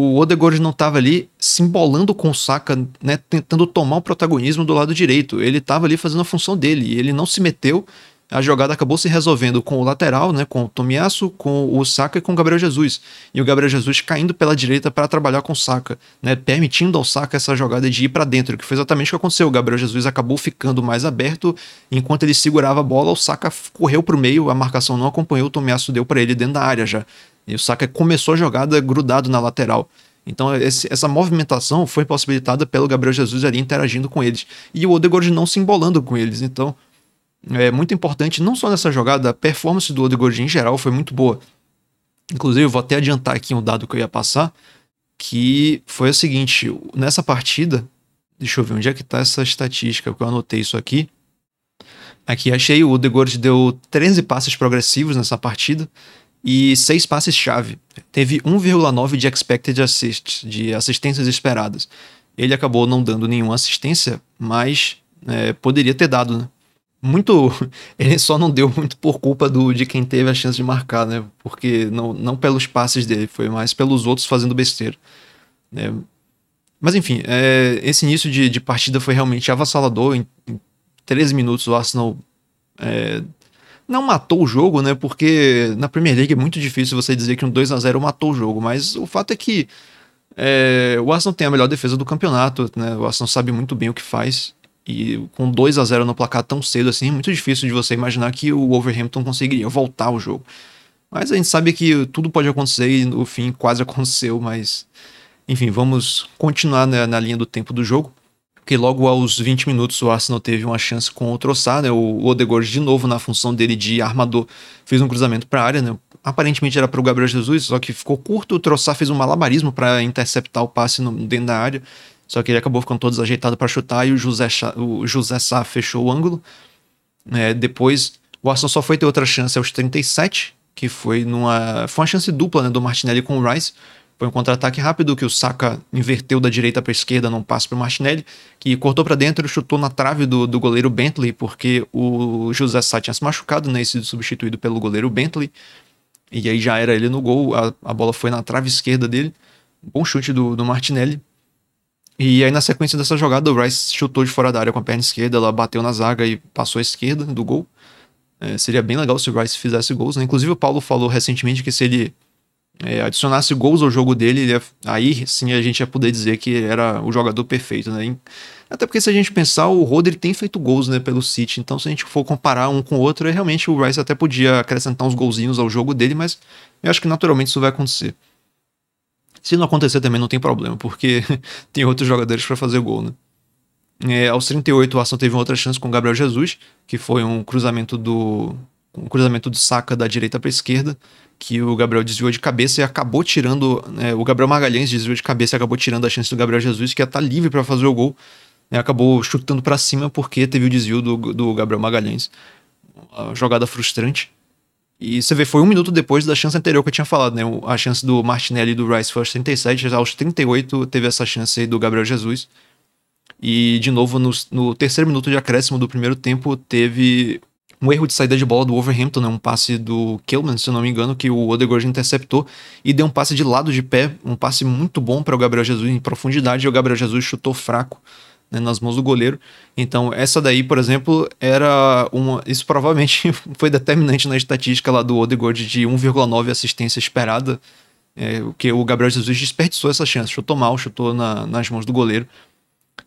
o Odegaard não estava ali se embolando com o Saka, né, tentando tomar o protagonismo do lado direito. Ele estava ali fazendo a função dele ele não se meteu a jogada acabou se resolvendo com o lateral, né, com o Tomiasso, com o Saka e com o Gabriel Jesus. E o Gabriel Jesus caindo pela direita para trabalhar com o Saka, né, permitindo ao Saka essa jogada de ir para dentro, que foi exatamente o que aconteceu. O Gabriel Jesus acabou ficando mais aberto, enquanto ele segurava a bola, o Saka correu para o meio, a marcação não acompanhou, o Tomiasso deu para ele dentro da área já. E o Saka começou a jogada grudado na lateral. Então esse, essa movimentação foi possibilitada pelo Gabriel Jesus ali interagindo com eles. E o Odegaard não se embolando com eles. Então é muito importante, não só nessa jogada, a performance do Odegaard em geral foi muito boa. Inclusive, eu vou até adiantar aqui um dado que eu ia passar, que foi o seguinte, nessa partida, deixa eu ver onde é que tá essa estatística, que eu anotei isso aqui. Aqui achei, o Odegaard deu 13 passes progressivos nessa partida e 6 passes-chave. Teve 1,9 de expected assists, de assistências esperadas. Ele acabou não dando nenhuma assistência, mas é, poderia ter dado, né? Muito. Ele só não deu muito por culpa do, de quem teve a chance de marcar, né? Porque não, não pelos passes dele, foi mais pelos outros fazendo besteira. Né? Mas enfim, é, esse início de, de, partida foi realmente avassalador. Em, em 13 minutos o Arsenal é, não matou o jogo, né? Porque na Premier League é muito difícil você dizer que um 2 a 0 matou o jogo, mas o fato é que é, o Arsenal tem a melhor defesa do campeonato, né? O Arsenal sabe muito bem o que faz. E com 2 a 0 no placar tão cedo assim, é muito difícil de você imaginar que o Wolverhampton conseguiria voltar ao jogo. Mas a gente sabe que tudo pode acontecer e no fim quase aconteceu, mas enfim, vamos continuar na, na linha do tempo do jogo porque logo aos 20 minutos o Arsenal teve uma chance com o Troçar, né? O Odegaard de novo na função dele de armador fez um cruzamento para a área, né? Aparentemente era para o Gabriel Jesus, só que ficou curto. O Troçar fez um malabarismo para interceptar o passe no, dentro da área, só que ele acabou ficando todo desajeitado para chutar e o José, o José Sá fechou o ângulo. É, depois o Arsenal só foi ter outra chance aos 37, que foi numa foi uma chance dupla né, do Martinelli com o Rice. Foi um contra-ataque rápido que o Saka inverteu da direita para esquerda num passo para o Martinelli, que cortou para dentro e chutou na trave do, do goleiro Bentley, porque o José Sá tinha se machucado, né, e sido substituído pelo goleiro Bentley. E aí já era ele no gol, a, a bola foi na trave esquerda dele. Bom chute do, do Martinelli. E aí, na sequência dessa jogada, o Rice chutou de fora da área com a perna esquerda, ela bateu na zaga e passou à esquerda do gol. É, seria bem legal se o Rice fizesse gols, né? Inclusive, o Paulo falou recentemente que se ele é, adicionasse gols ao jogo dele, ia, aí sim a gente ia poder dizer que era o jogador perfeito, né? Até porque se a gente pensar, o Rodri tem feito gols, né, pelo City, então se a gente for comparar um com o outro, é, realmente o Rice até podia acrescentar uns golzinhos ao jogo dele, mas eu acho que naturalmente isso vai acontecer. Se não acontecer também não tem problema, porque tem outros jogadores para fazer gol, né? É, aos 38 o Arsenal teve uma outra chance com o Gabriel Jesus, que foi um cruzamento do um cruzamento do Saka da direita para esquerda, que o Gabriel desviou de cabeça e acabou tirando. Né, o Gabriel Magalhães desviou de cabeça e acabou tirando a chance do Gabriel Jesus, que ia estar tá livre para fazer o gol. Né, acabou chutando para cima porque teve o desvio do, do Gabriel Magalhães. Uma jogada frustrante. E você vê, foi um minuto depois da chance anterior que eu tinha falado, né? A chance do Martinelli e do Rice foi aos 37, aos 38 teve essa chance aí do Gabriel Jesus. E, de novo, no, no terceiro minuto de acréscimo do primeiro tempo, teve um erro de saída de bola do Wolverhampton, né? um passe do Kelman, se não me engano, que o Odegaard interceptou e deu um passe de lado de pé, um passe muito bom para o Gabriel Jesus em profundidade, e o Gabriel Jesus chutou fraco né, nas mãos do goleiro. Então, essa daí, por exemplo, era uma. Isso provavelmente foi determinante na estatística lá do Odegaard de 1,9 assistência esperada. É, que o Gabriel Jesus desperdiçou essa chance, chutou mal, chutou na, nas mãos do goleiro.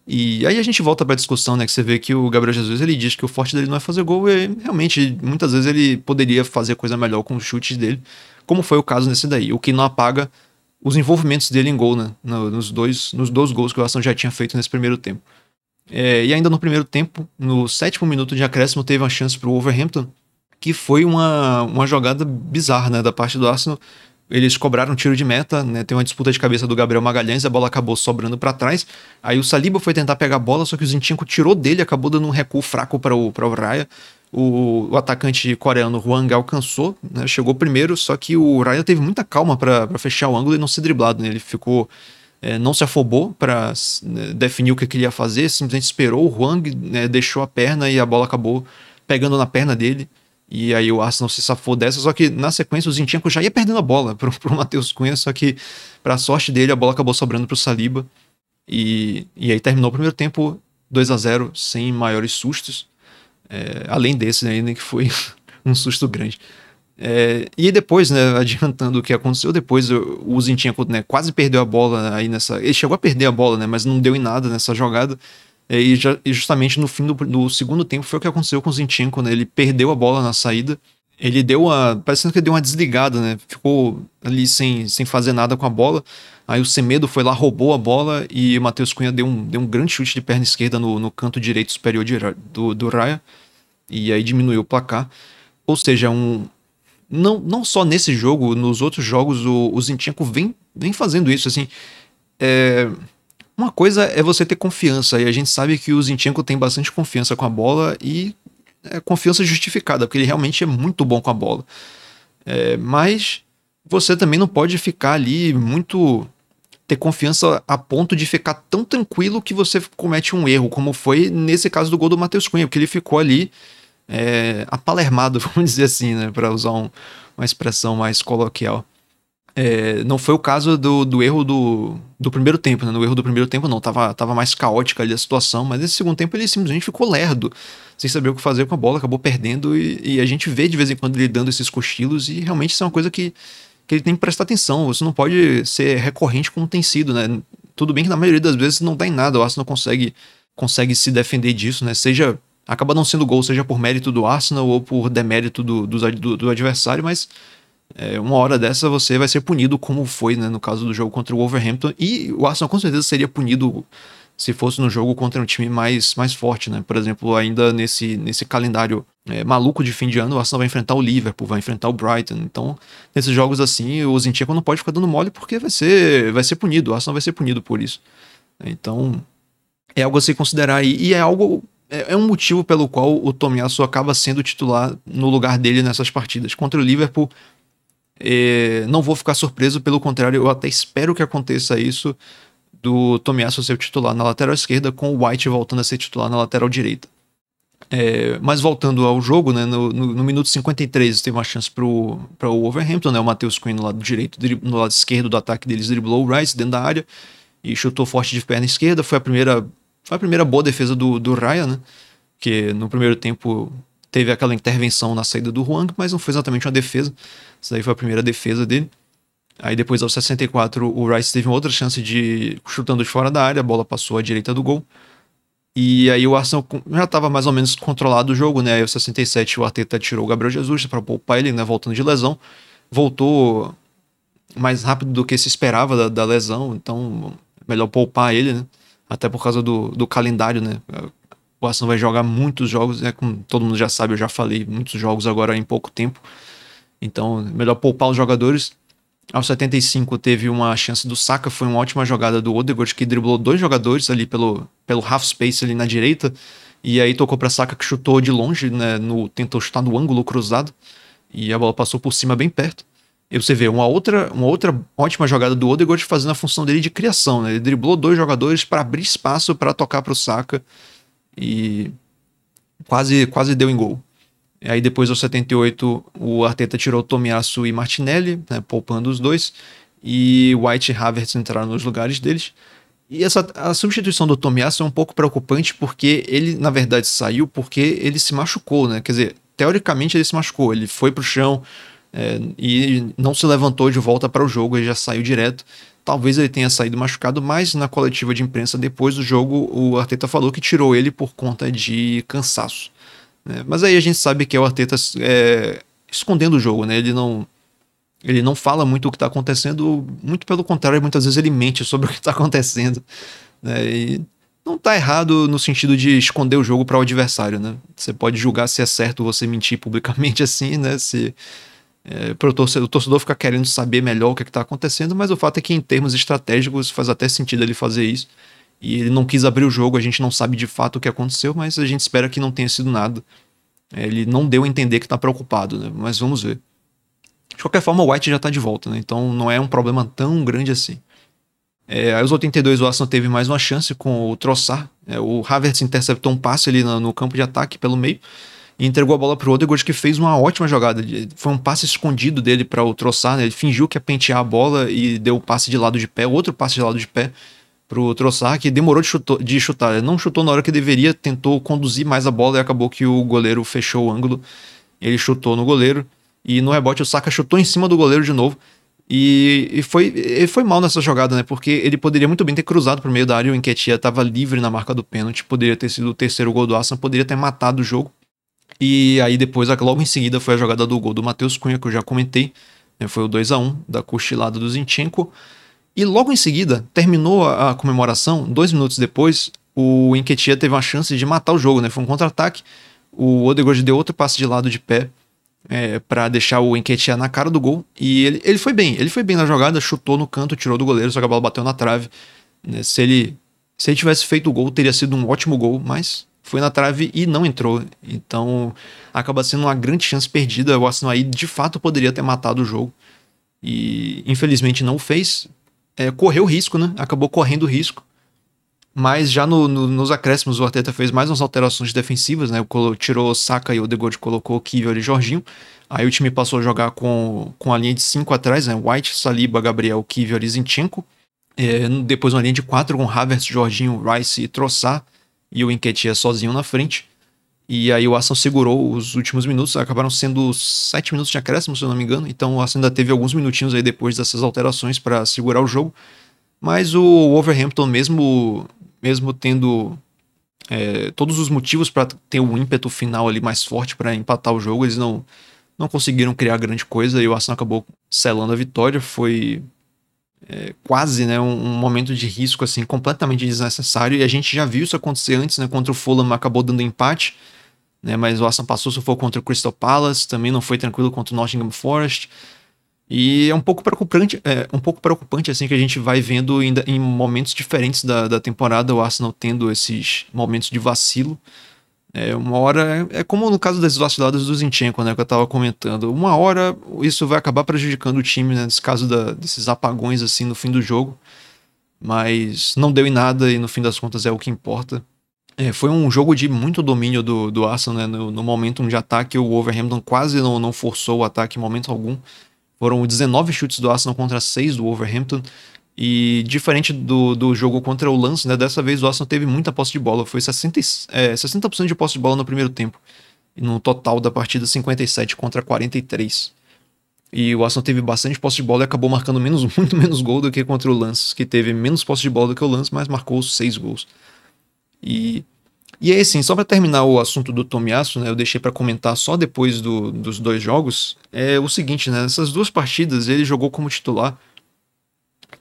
E aí a gente volta para a discussão, né, que você vê que o Gabriel Jesus ele diz que o forte dele não é fazer gol e realmente muitas vezes ele poderia fazer coisa melhor com os chutes dele, como foi o caso nesse daí, o que não apaga os envolvimentos dele em gol, né, nos dois, nos dois gols que o Arsenal já tinha feito nesse primeiro tempo. É, e ainda no primeiro tempo, no sétimo minuto de acréscimo, teve uma chance para o Wolverhampton, que foi uma, uma jogada bizarra né, da parte do Arsenal, eles cobraram um tiro de meta, né? Tem uma disputa de cabeça do Gabriel Magalhães, a bola acabou sobrando para trás. Aí o Saliba foi tentar pegar a bola, só que o Zinchenko tirou dele, acabou dando um recuo fraco para o, pra o Raya. O, o, atacante coreano Huang alcançou, né? chegou primeiro, só que o Raya teve muita calma para fechar o ângulo e não ser driblado. Né? Ele ficou. É, não se afobou para né, definir o que, que ele ia fazer, simplesmente esperou. O Huang né, deixou a perna e a bola acabou pegando na perna dele. E aí o Arsenal se safou dessa, só que na sequência o Zinchenko já ia perdendo a bola pro, pro Matheus Cunha, só que pra sorte dele a bola acabou sobrando pro Saliba. E, e aí terminou o primeiro tempo 2 a 0 sem maiores sustos. É, além desse né, ainda que foi um susto grande. É, e depois, né, adiantando o que aconteceu, depois o Zinchenko né, quase perdeu a bola aí nessa... Ele chegou a perder a bola, né, mas não deu em nada nessa jogada. É, e, já, e, justamente no fim do, do, segundo tempo foi o que aconteceu com o Zinchenko, né? Ele perdeu a bola na saída. Ele deu uma. Parecendo que deu uma desligada, né? Ficou ali sem, sem fazer nada com a bola. Aí o Semedo foi lá, roubou a bola e o Matheus Cunha deu um, deu um grande chute de perna esquerda no, no canto direito superior de, do, do Raya. E aí diminuiu o placar. Ou seja, um. Não, não só nesse jogo, nos outros jogos, o, o Zinchenko vem, vem fazendo isso, assim. É, uma coisa é você ter confiança, e a gente sabe que o Zinchenko tem bastante confiança com a bola e é confiança justificada, porque ele realmente é muito bom com a bola. É, mas você também não pode ficar ali muito ter confiança a ponto de ficar tão tranquilo que você comete um erro, como foi nesse caso do gol do Matheus Cunha, porque ele ficou ali é, apalermado, vamos dizer assim, né, para usar um, uma expressão mais coloquial. É, não foi o caso do, do erro do, do primeiro tempo, né? No erro do primeiro tempo, não. Tava, tava mais caótica ali a situação, mas nesse segundo tempo ele simplesmente ficou lerdo, sem saber o que fazer com a bola, acabou perdendo. E, e a gente vê de vez em quando ele dando esses cochilos, e realmente isso é uma coisa que, que ele tem que prestar atenção. Isso não pode ser recorrente como tem sido, né? Tudo bem que na maioria das vezes não dá em nada, o Arsenal consegue, consegue se defender disso, né? Seja. Acaba não sendo gol, seja por mérito do Arsenal ou por demérito do, do, do, do adversário, mas é, uma hora dessa você vai ser punido, como foi né, no caso do jogo contra o Wolverhampton. E o Arsenal com certeza seria punido se fosse no jogo contra um time mais, mais forte, né? Por exemplo, ainda nesse, nesse calendário é, maluco de fim de ano, o Arsenal vai enfrentar o Liverpool, vai enfrentar o Brighton. Então, nesses jogos assim, o Zinchenko não pode ficar dando mole porque vai ser, vai ser punido. O Arsenal vai ser punido por isso. Então, é algo a se considerar aí. E é algo. É, é um motivo pelo qual o Tomiasso acaba sendo titular no lugar dele nessas partidas. Contra o Liverpool, não vou ficar surpreso, pelo contrário, eu até espero que aconteça isso do Tomiasso ser titular na lateral esquerda, com o White voltando a ser titular na lateral direita. É, mas voltando ao jogo, né, no, no, no, minuto 53 teve uma chance para o Wolverhampton, né, o Matheus Quinn no lado direito, no lado esquerdo do ataque deles driblou o Rice dentro da área e chutou forte de perna esquerda, foi a primeira, foi a primeira boa defesa do, do Ryan, né, que no primeiro tempo teve aquela intervenção na saída do Huang, mas não foi exatamente uma defesa, essa daí foi a primeira defesa dele. Aí depois, aos 64, o Rice teve uma outra chance de chutando de fora da área, a bola passou à direita do gol. E aí o Arsenal já estava mais ou menos controlado o jogo, né? Aí aos 67 o Arteta tirou o Gabriel Jesus para poupar ele, né? Voltando de lesão. Voltou mais rápido do que se esperava da, da lesão, então melhor poupar ele, né? Até por causa do, do calendário, né? O Arsenal vai jogar muitos jogos, né? Como todo mundo já sabe, eu já falei, muitos jogos agora em pouco tempo. Então, melhor poupar os jogadores. Aos 75 teve uma chance do Saka, foi uma ótima jogada do Odegaard que driblou dois jogadores ali pelo, pelo half space ali na direita. E aí tocou para Saka que chutou de longe, né, no tentou chutar no ângulo cruzado e a bola passou por cima bem perto. E você vê uma outra, uma outra ótima jogada do Odegaard fazendo a função dele de criação, né? Ele driblou dois jogadores para abrir espaço para tocar para o Saka e quase quase deu em gol. Aí depois, aos 78, o Arteta tirou Tomiasso e Martinelli, né, poupando os dois, e White e Havertz entraram nos lugares deles. E essa, a substituição do Tomiasso é um pouco preocupante porque ele, na verdade, saiu porque ele se machucou, né? Quer dizer, teoricamente ele se machucou, ele foi pro chão é, e não se levantou de volta para o jogo, ele já saiu direto. Talvez ele tenha saído machucado, mas na coletiva de imprensa depois do jogo, o Arteta falou que tirou ele por conta de cansaço. Né? Mas aí a gente sabe que é o Arteta é, escondendo o jogo, né? Ele não, ele não fala muito o que está acontecendo, muito pelo contrário, muitas vezes ele mente sobre o que está acontecendo. Né? E não está errado no sentido de esconder o jogo para o adversário, né? Você pode julgar se é certo você mentir publicamente assim, né? Se é, pro torcedor, o torcedor ficar querendo saber melhor o que é está acontecendo, mas o fato é que em termos estratégicos faz até sentido ele fazer isso. E ele não quis abrir o jogo, a gente não sabe de fato o que aconteceu, mas a gente espera que não tenha sido nada. É, ele não deu a entender que está preocupado, né? mas vamos ver. De qualquer forma, o White já está de volta, né? então não é um problema tão grande assim. É, aos 82 o Arsenal teve mais uma chance com o Troçar. É, o Havertz interceptou um passe ali no, no, campo de ataque pelo meio e entregou a bola para o Odegaard que fez uma ótima jogada. Foi um passe escondido dele para o Troçar, né? ele fingiu que ia pentear a bola e deu o passe de lado de pé, outro passe de lado de pé pro Trossard, que demorou de, de chutar. Ele não chutou na hora que deveria, tentou conduzir mais a bola e acabou que o goleiro fechou o ângulo. Ele chutou no goleiro e no rebote o Saka chutou em cima do goleiro de novo. E, e foi, ele foi mal nessa jogada, né? Porque ele poderia muito bem ter cruzado pro meio da área, o Enquetia estava livre na marca do pênalti, poderia ter sido o terceiro gol do Arsenal, poderia ter matado o jogo. E aí depois, logo em seguida, foi a jogada do gol do Matheus Cunha, que eu já comentei. Né? Foi o 2 a 1 da cochilada do Zinchenko. E logo em seguida, terminou a, comemoração, dois minutos depois, o Enquetia teve uma chance de matar o jogo, né? Foi um contra-ataque. O Odegaard deu outro passe de lado de pé é, para deixar o Enquetia na cara do gol. E ele, ele foi bem, ele foi bem na jogada, chutou no canto, tirou do goleiro, só que a bola bateu na trave. Né? Se, ele, se ele tivesse feito o gol, teria sido um ótimo gol, mas foi na trave e não entrou. Então acaba sendo uma grande chance perdida. O Arsenal aí de fato poderia ter matado o jogo. E infelizmente não fez é, correu risco, né? Acabou correndo risco. Mas já no, no, nos acréscimos, o Arteta fez mais umas alterações defensivas, né? Tirou Saka e o Odegaard colocou Kivior e Jorginho. Aí o time passou a jogar com, com a linha de 5 atrás, né? White, Saliba, Gabriel, Kivior e Zinchenko. É, depois uma linha de 4 com Havertz, Jorginho, Rice e Trossard. E o Enquetia sozinho na frente. E aí o Arsenal segurou os últimos minutos, acabaram sendo 7 minutos de acréscimo, se eu não me engano. Então o Arsenal ainda teve alguns minutinhos aí depois dessas alterações para segurar o jogo. Mas o Wolverhampton, mesmo mesmo tendo é, todos os motivos para ter um ímpeto final ali mais forte para empatar o jogo, eles não, não conseguiram criar grande coisa e o Arsenal acabou selando a vitória. Foi é, quase né, um, um, momento de risco assim completamente desnecessário e a gente já viu isso acontecer antes, né, contra o Fulham acabou dando empate, né, mas o Arsenal passou, se for contra o Crystal Palace, também não foi tranquilo contra o Nottingham Forest. E é um pouco preocupante, é um pouco preocupante assim que a gente vai vendo ainda em momentos diferentes da, da temporada o Arsenal tendo esses momentos de vacilo. É, uma hora é, é como no caso das vaciladas do Zinchenko, né, que eu tava comentando. Uma hora isso vai acabar prejudicando o time, né, nesse caso da, desses apagões assim no fim do jogo. Mas não deu em nada e no fim das contas é o que importa. É, foi um jogo de muito domínio do, do Arsenal, né, no, no momento de ataque o Wolverhampton quase não, não forçou o ataque em momento algum. Foram 19 chutes do Arsenal contra 6 do Wolverhampton. E diferente do, do jogo contra o Lance, né, dessa vez o Arsenal teve muita posse de bola. Foi 60, é, 60% de posse de bola no primeiro tempo. E no total da partida, 57 contra 43. E o Arsenal teve bastante posse de bola e acabou marcando menos, muito menos gol do que contra o Lance, que teve menos posse de bola do que o Lance, mas marcou 6 gols. E e aí, assim, só para terminar o assunto do Tomiasso, né, eu deixei para comentar só depois do, dos dois jogos, é o seguinte, né, nessas duas partidas ele jogou como titular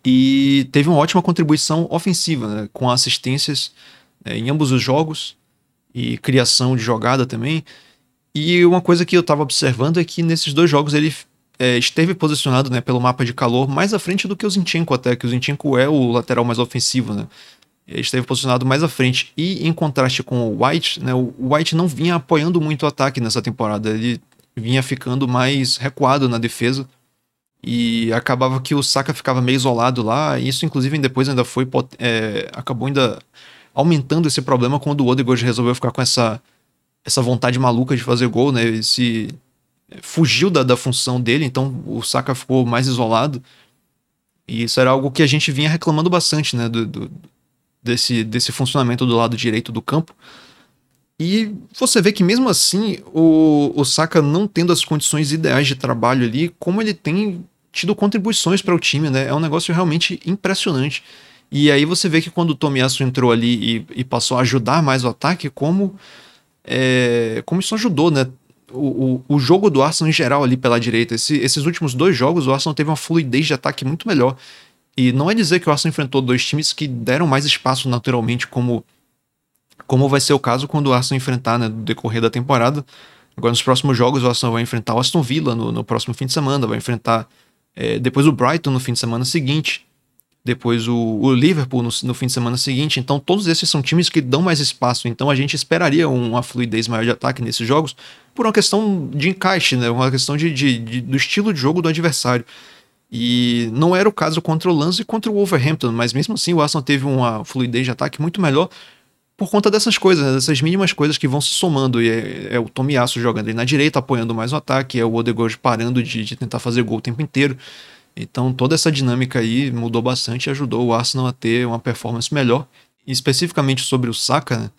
e teve uma ótima contribuição ofensiva, né, com assistências é, em ambos os jogos e criação de jogada também. E uma coisa que eu estava observando é que nesses dois jogos ele é, esteve posicionado né, pelo mapa de calor mais à frente do que o Zinchenko até, que o Zinchenko é o lateral mais ofensivo, né? Ele esteve posicionado mais à frente. E em contraste com o White, né, o White não vinha apoiando muito o ataque nessa temporada. Ele vinha ficando mais recuado na defesa. E acabava que o Saka ficava meio isolado lá. E isso, inclusive, depois ainda foi. É, acabou ainda aumentando esse problema quando o Odegaard resolveu ficar com essa, essa vontade maluca de fazer gol, né? Ele se é, fugiu da, da função dele, então o Saka ficou mais isolado. E isso era algo que a gente vinha reclamando bastante, né? Do, do, desse, desse funcionamento do lado direito do campo. E você vê que mesmo assim, o, o Saka não tendo as condições ideais de trabalho ali, como ele tem tido contribuições para o time, né? É um negócio realmente impressionante. E aí você vê que quando o Tomiyasu entrou ali e, e, passou a ajudar mais o ataque, como, é, como isso ajudou, né? O, o, o, jogo do Arsenal em geral ali pela direita. Esse, esses últimos dois jogos, o Arsenal teve uma fluidez de ataque muito melhor. E não é dizer que o Arsenal enfrentou dois times que deram mais espaço naturalmente, como, como vai ser o caso quando o Arsenal enfrentar né, no decorrer da temporada. Agora, nos próximos jogos, o Arsenal vai enfrentar o Aston Villa no, no próximo fim de semana, vai enfrentar é, depois o Brighton no fim de semana seguinte, depois o, o Liverpool no, no, fim de semana seguinte. Então, todos esses são times que dão mais espaço. Então, a gente esperaria uma fluidez maior de ataque nesses jogos por uma questão de encaixe, né? uma questão de, de, de do estilo de jogo do adversário. E não era o caso contra o Lance e contra o Wolverhampton, mas mesmo assim o Arsenal teve uma fluidez de ataque muito melhor por conta dessas coisas, né? dessas mínimas coisas que vão se somando. E é, é o Tomiasso jogando ali na direita, apoiando mais o ataque, é o Odegaard parando de, de, tentar fazer gol o tempo inteiro. Então toda essa dinâmica aí mudou bastante e ajudou o Arsenal a ter uma performance melhor. E especificamente sobre o Saka, né?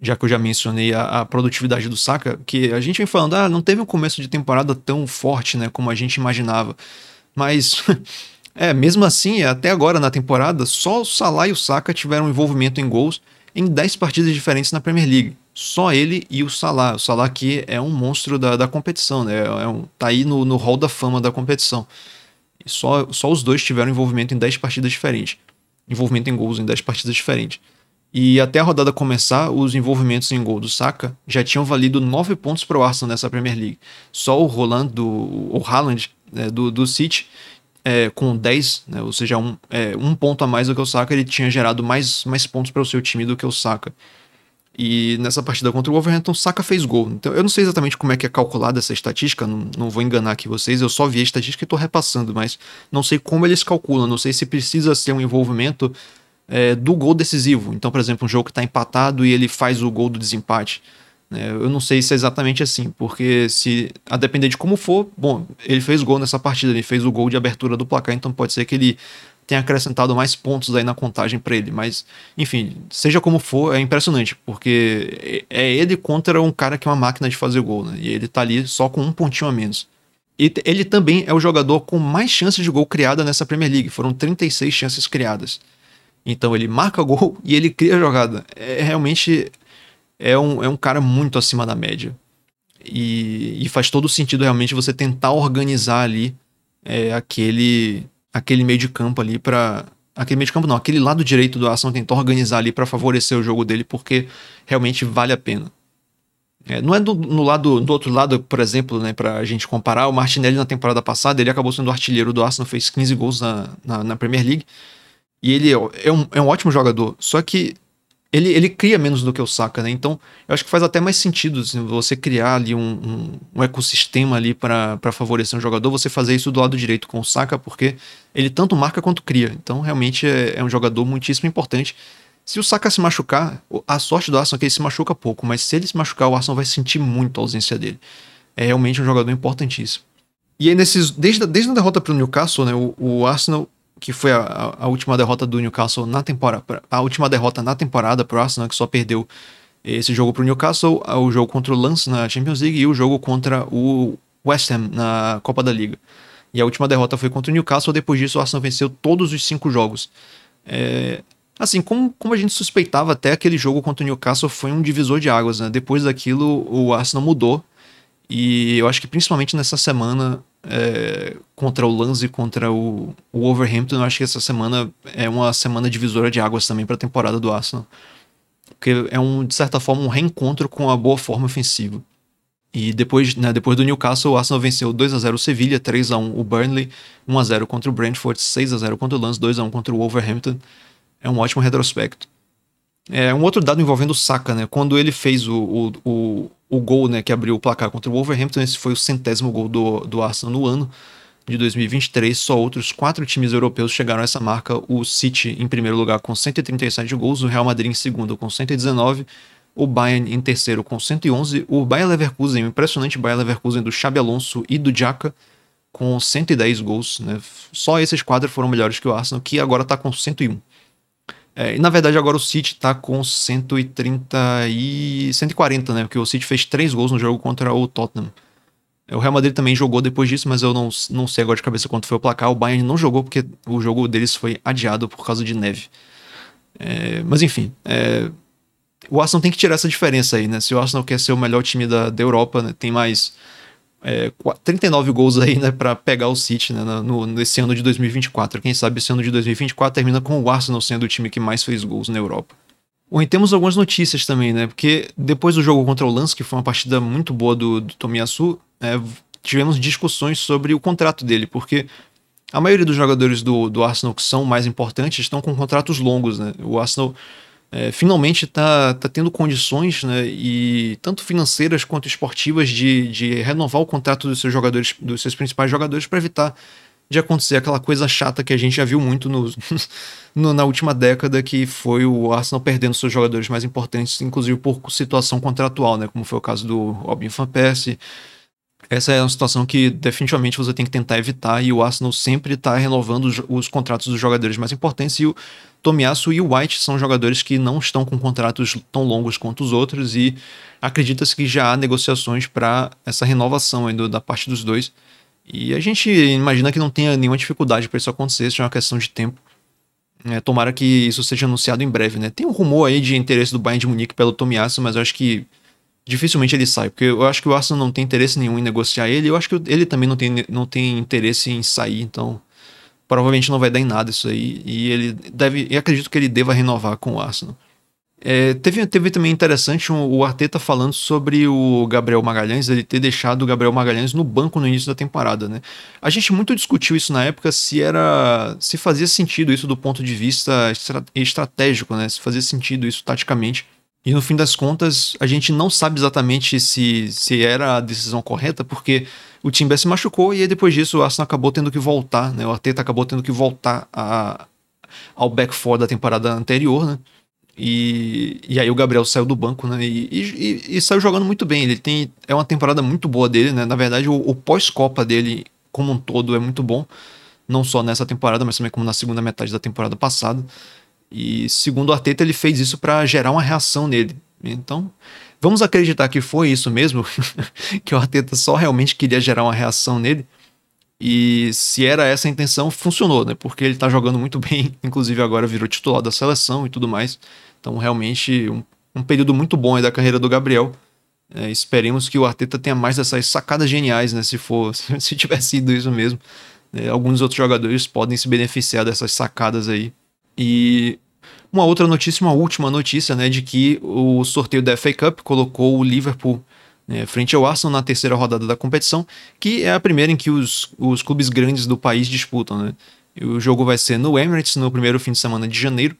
já que eu já mencionei a, a, produtividade do Saka, que a gente vem falando, ah, não teve um começo de temporada tão forte, né, como a gente imaginava. Mas, é, mesmo assim, até agora na temporada, só o Salah e o Saka tiveram envolvimento em gols em 10 partidas diferentes na Premier League. Só ele e o Salah. O Salah aqui é um monstro da, da competição, né? É um, tá aí no, no hall da fama da competição. E só, só os dois tiveram envolvimento em 10 partidas diferentes. Envolvimento em gols em 10 partidas diferentes. E até a rodada começar, os envolvimentos em gol do Saka já tinham valido 9 pontos para o Arsenal nessa Premier League. Só o Roland, do, o Haaland né, do, do City, é, com 10, né, ou seja, um, é, um ponto a mais do que o Saka, ele tinha gerado mais, mais pontos para o seu time do que o Saka. E nessa partida contra o Wolverhampton, Saka fez gol. Então eu não sei exatamente como é que é calculada essa estatística, não, não vou enganar aqui vocês, eu só vi a estatística e estou repassando, mas não sei como eles calculam, não sei se precisa ser um envolvimento é, do gol decisivo. Então, por exemplo, um jogo que está empatado e ele faz o gol do desempate. Né? Eu não sei se é exatamente assim, porque se a depender de como for, bom, ele fez gol nessa partida, ele fez o gol de abertura do placar, então pode ser que ele tenha acrescentado mais pontos aí na contagem para ele. Mas, enfim, seja como for, é impressionante, porque é ele contra um cara que é uma máquina de fazer gol, né? E ele tá ali só com um pontinho a menos. E ele também é o jogador com mais chances de gol criada nessa Premier League. Foram 36 chances criadas. Então ele marca gol e ele cria a jogada. É realmente é um, é um cara muito acima da média. E, e faz todo sentido realmente você tentar organizar ali é, aquele aquele meio de campo ali para aquele meio de campo não, aquele lado direito do Arsenal tentar organizar ali para favorecer o jogo dele porque realmente vale a pena. É, não é do, no lado do outro lado, por exemplo, né, para a gente comparar, o Martinelli na temporada passada ele acabou sendo artilheiro do Arsenal, fez 15 gols na, na, na Premier League e ele é, é um, é um ótimo jogador. Só que ele, ele cria menos do que o Saka, né? Então, eu acho que faz até mais sentido assim, você criar ali um, um, um ecossistema ali para favorecer um jogador, você fazer isso do lado direito com o Saka, porque ele tanto marca quanto cria. Então, realmente é, é um jogador muitíssimo importante. Se o Saka se machucar, a sorte do Arsenal é que ele se machuca pouco, mas se ele se machucar, o Arsenal vai sentir muito a ausência dele. É realmente um jogador importantíssimo. E aí, nesses, desde, desde a derrota para o Newcastle, né, o, o Arsenal que foi a, a, última derrota do Newcastle na temporada, a última derrota na temporada pro Arsenal, que só perdeu esse jogo pro Newcastle, o jogo contra o Lance na Champions League e o jogo contra o West Ham na Copa da Liga. E a última derrota foi contra o Newcastle, depois disso o Arsenal venceu todos os cinco jogos. É, assim, como, como a gente suspeitava, até aquele jogo contra o Newcastle foi um divisor de águas, né? Depois daquilo, o Arsenal mudou. E eu acho que principalmente nessa semana é, contra o Lance e contra o, o Wolverhampton, eu acho que essa semana é uma semana divisora de águas também para a temporada do Arsenal. Porque é um, de certa forma, um reencontro com a boa forma ofensiva. E depois, né, depois do Newcastle, o Arsenal venceu 2 a 0 o Sevilha, 3 a 1 o Burnley, 1 a 0 contra o Brentford, 6 a 0 contra o Lance, 2 a 1 contra o Wolverhampton. É um ótimo retrospecto. É, um outro dado envolvendo o Saka, né? Quando ele fez o, o, o, o, gol né, que abriu o placar contra o Wolverhampton, esse foi o centésimo gol do, do Arsenal no ano de 2023. Só outros quatro times europeus chegaram a essa marca. O City em primeiro lugar com 137 gols, o Real Madrid em segundo com 119, o Bayern em terceiro com 111, o Bayer Leverkusen, o impressionante Bayer Leverkusen do Xabi Alonso e do Jaka com 110 gols. Né? Só esses quatro foram melhores que o Arsenal, que agora está com 101. É, e na verdade agora o City tá com 130 e 140, né? Porque o City fez três gols no jogo contra o Tottenham. É, o Real Madrid também jogou depois disso, mas eu não, não sei agora de cabeça quanto foi o placar. O Bayern não jogou porque o jogo deles foi adiado por causa de neve. É, mas enfim, é, o Arsenal tem que tirar essa diferença aí, né? Se o Arsenal quer ser o melhor time da, da Europa, né, tem mais é, 39 gols aí, né, para pegar o City né, no, nesse ano de 2024. Quem sabe esse ano de 2024 termina com o Arsenal sendo o time que mais fez gols na Europa. Bom, e temos algumas notícias também, né? Porque depois do jogo contra o Lance, que foi uma partida muito boa do, do Tomiyasu, é, tivemos discussões sobre o contrato dele, porque a maioria dos jogadores do, do Arsenal que são mais importantes estão com contratos longos, né? O Arsenal é, finalmente está tá tendo condições, né, e tanto financeiras quanto esportivas, de, de renovar o contrato dos seus jogadores, dos seus principais jogadores, para evitar de acontecer aquela coisa chata que a gente já viu muito no, no, na última década, que foi o Arsenal perdendo seus jogadores mais importantes, inclusive por situação contratual, né, como foi o caso do Robin Van Persie. Essa é uma situação que definitivamente você tem que tentar evitar, e o Arsenal sempre está renovando os, os contratos dos jogadores mais importantes, e o Tomiyasu e o White são jogadores que não estão com contratos tão longos quanto os outros e acredita-se que já há negociações para essa renovação ainda da parte dos dois. E a gente imagina que não tenha nenhuma dificuldade para isso acontecer, isso é uma questão de tempo. É, tomara que isso seja anunciado em breve, né? Tem um rumor aí de interesse do Bayern de Munique pelo Tomiyasu, mas eu acho que dificilmente ele sai, porque eu acho que o Arsenal não tem interesse nenhum em negociar ele, eu acho que ele também não tem, não tem interesse em sair, então provavelmente não vai dar em nada isso aí. E ele deve. E acredito que ele deva renovar com o Arsenal. É, teve, teve também interessante um, o Arteta falando sobre o Gabriel Magalhães, ele ter deixado o Gabriel Magalhães no banco no início da temporada, né? A gente muito discutiu isso na época se era. se fazia sentido isso do ponto de vista estra, estratégico, né? Se fazia sentido isso taticamente. E no fim das contas, a gente não sabe exatamente se, se era a decisão correta, porque o Timber se machucou e depois disso o Arsenal acabou tendo que voltar, né? O Arteta acabou tendo que voltar a, ao back four da temporada anterior, né? E, e aí o Gabriel saiu do banco, né? E, e, e, saiu jogando muito bem. Ele tem. É uma temporada muito boa dele, né? Na verdade, o, o pós-Copa dele, como um todo, é muito bom. Não só nessa temporada, mas também como na segunda metade da temporada passada. E segundo o Arteta, ele fez isso para gerar uma reação nele. Então, vamos acreditar que foi isso mesmo, que o Arteta só realmente queria gerar uma reação nele. E se era essa a intenção, funcionou, né? Porque ele tá jogando muito bem, inclusive agora virou titular da seleção e tudo mais. Então, realmente, um, um período muito bom aí da carreira do Gabriel. É, esperemos que o Arteta tenha mais dessas sacadas geniais, né? Se for, se tivesse sido isso mesmo. É, alguns outros jogadores podem se beneficiar dessas sacadas aí. E uma outra notícia, uma última notícia, né, de que o sorteio da FA Cup colocou o Liverpool né, frente ao Arsenal na terceira rodada da competição, que é a primeira em que os, os clubes grandes do país disputam. Né? O jogo vai ser no Emirates no primeiro fim de semana de janeiro.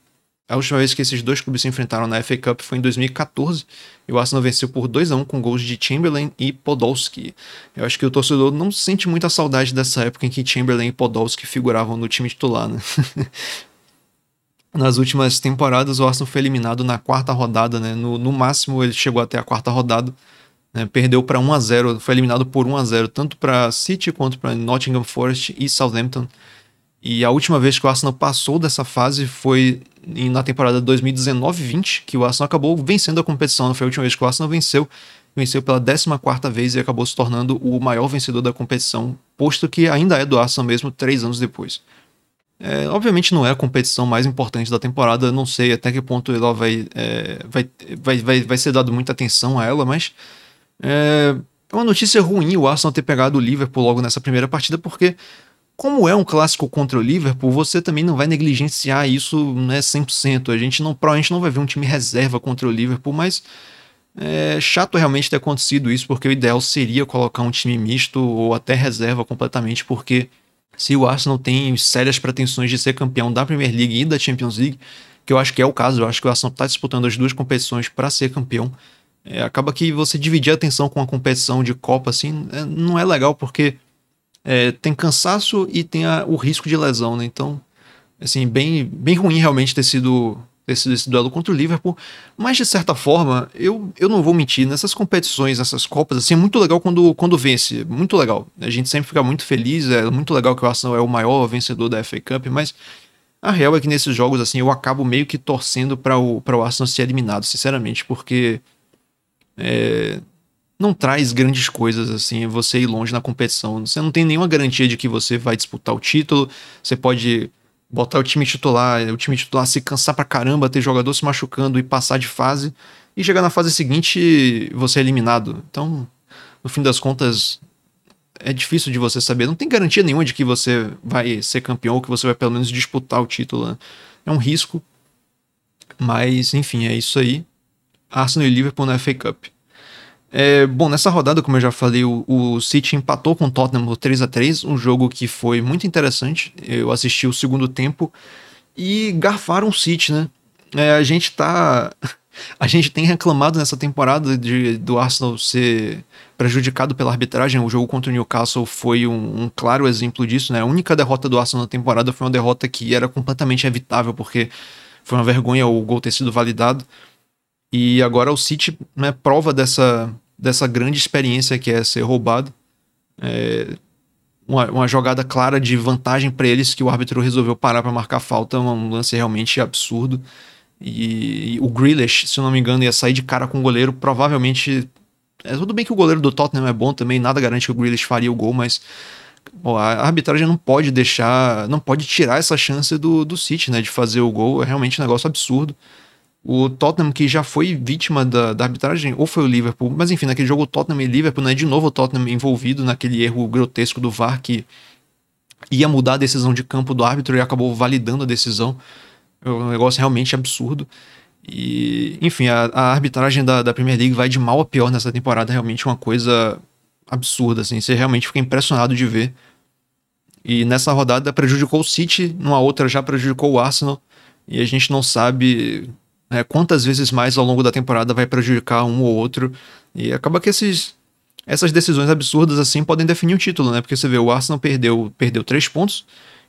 A última vez que esses dois clubes se enfrentaram na FA Cup foi em 2014 e o Arsenal venceu por 2 a 1 com gols de Chamberlain e Podolski. Eu acho que o torcedor não sente muita saudade dessa época em que Chamberlain e Podolski figuravam no time titular, né? nas últimas temporadas o Arsenal foi eliminado na quarta rodada, né? No, no máximo ele chegou até a quarta rodada, né? perdeu para 1 a 0, foi eliminado por 1 a 0 tanto para City quanto para Nottingham Forest e Southampton. E a última vez que o Arsenal passou dessa fase foi na temporada 2019-20, que o Arsenal acabou vencendo a competição. Foi a última vez que o Arsenal venceu, venceu pela 14 vez e acabou se tornando o maior vencedor da competição, posto que ainda é do Arsenal mesmo três anos depois. É, obviamente não é a competição mais importante da temporada, não sei até que ponto ela vai, é, vai, vai, vai, vai ser dado muita atenção a ela, mas é, é uma notícia ruim o Arsenal ter pegado o Liverpool logo nessa primeira partida, porque como é um clássico contra o Liverpool, você também não vai negligenciar isso né, 100%. A gente não, provavelmente não vai ver um time reserva contra o Liverpool, mas é chato realmente ter acontecido isso, porque o ideal seria colocar um time misto ou até reserva completamente, porque se o Arsenal tem sérias pretensões de ser campeão da Premier League e da Champions League, que eu acho que é o caso, eu acho que o Arsenal está disputando as duas competições para ser campeão. É, acaba que você dividir a atenção com a competição de Copa assim é, não é legal porque é, tem cansaço e tem a, o risco de lesão, né? Então, assim, bem, bem ruim realmente ter sido desse, desse duelo contra o Liverpool. Mas, de certa forma, eu, eu não vou mentir, nessas competições, nessas Copas, assim, é muito legal quando, quando vence. Muito legal. A gente sempre fica muito feliz, é muito legal que o Arsenal é o maior vencedor da FA Cup, mas a real é que nesses jogos, assim, eu acabo meio que torcendo para o, o Arsenal ser eliminado, sinceramente, porque. É, não traz grandes coisas assim, você ir longe na competição. Você não tem nenhuma garantia de que você vai disputar o título. Você pode botar o time titular, o time titular se cansar pra caramba, ter jogador se machucando e passar de fase, e chegar na fase seguinte você é eliminado. Então, no fim das contas, é difícil de você saber. Não tem garantia nenhuma de que você vai ser campeão ou que você vai pelo menos disputar o título. Né? É um risco. Mas, enfim, é isso aí. Arsenal e Liverpool na FA Cup. É, bom, nessa rodada, como eu já falei, o, o City empatou com o Tottenham por 3 a 3 um jogo que foi muito interessante. Eu assisti o segundo tempo e garfaram o City, né? É, a gente tá. A gente tem reclamado nessa temporada de, do Arsenal ser prejudicado pela arbitragem. O jogo contra o Newcastle foi um, um, claro exemplo disso, né? A única derrota do Arsenal na temporada foi uma derrota que era completamente evitável, porque foi uma vergonha o gol ter sido validado. E agora o City né, prova dessa, dessa grande experiência que é ser roubado. É uma, uma jogada clara de vantagem para eles que o árbitro resolveu parar para marcar falta, um lance realmente absurdo. E, e, o Grealish, se eu não me engano, ia sair de cara com o goleiro, provavelmente. É tudo bem que o goleiro do Tottenham é bom também, nada garante que o Grealish faria o gol, mas a arbitragem não pode deixar, não pode tirar essa chance do, do City, né, de fazer o gol, é realmente um negócio absurdo. O Tottenham, que já foi vítima da, da, arbitragem, ou foi o Liverpool, mas enfim, naquele jogo Tottenham e Liverpool, né, de novo o Tottenham envolvido naquele erro grotesco do VAR que ia mudar a decisão de campo do árbitro e acabou validando a decisão. É um negócio realmente absurdo. E, enfim, a, a arbitragem da, da, Premier League vai de mal a pior nessa temporada, realmente uma coisa absurda, assim, você realmente fica impressionado de ver. E nessa rodada prejudicou o City, numa outra já prejudicou o Arsenal, e a gente não sabe né, quantas vezes mais ao longo da temporada vai prejudicar um ou outro. E acaba que esses, essas decisões absurdas assim podem definir o título, né? Porque você vê, o Arsenal perdeu, perdeu três pontos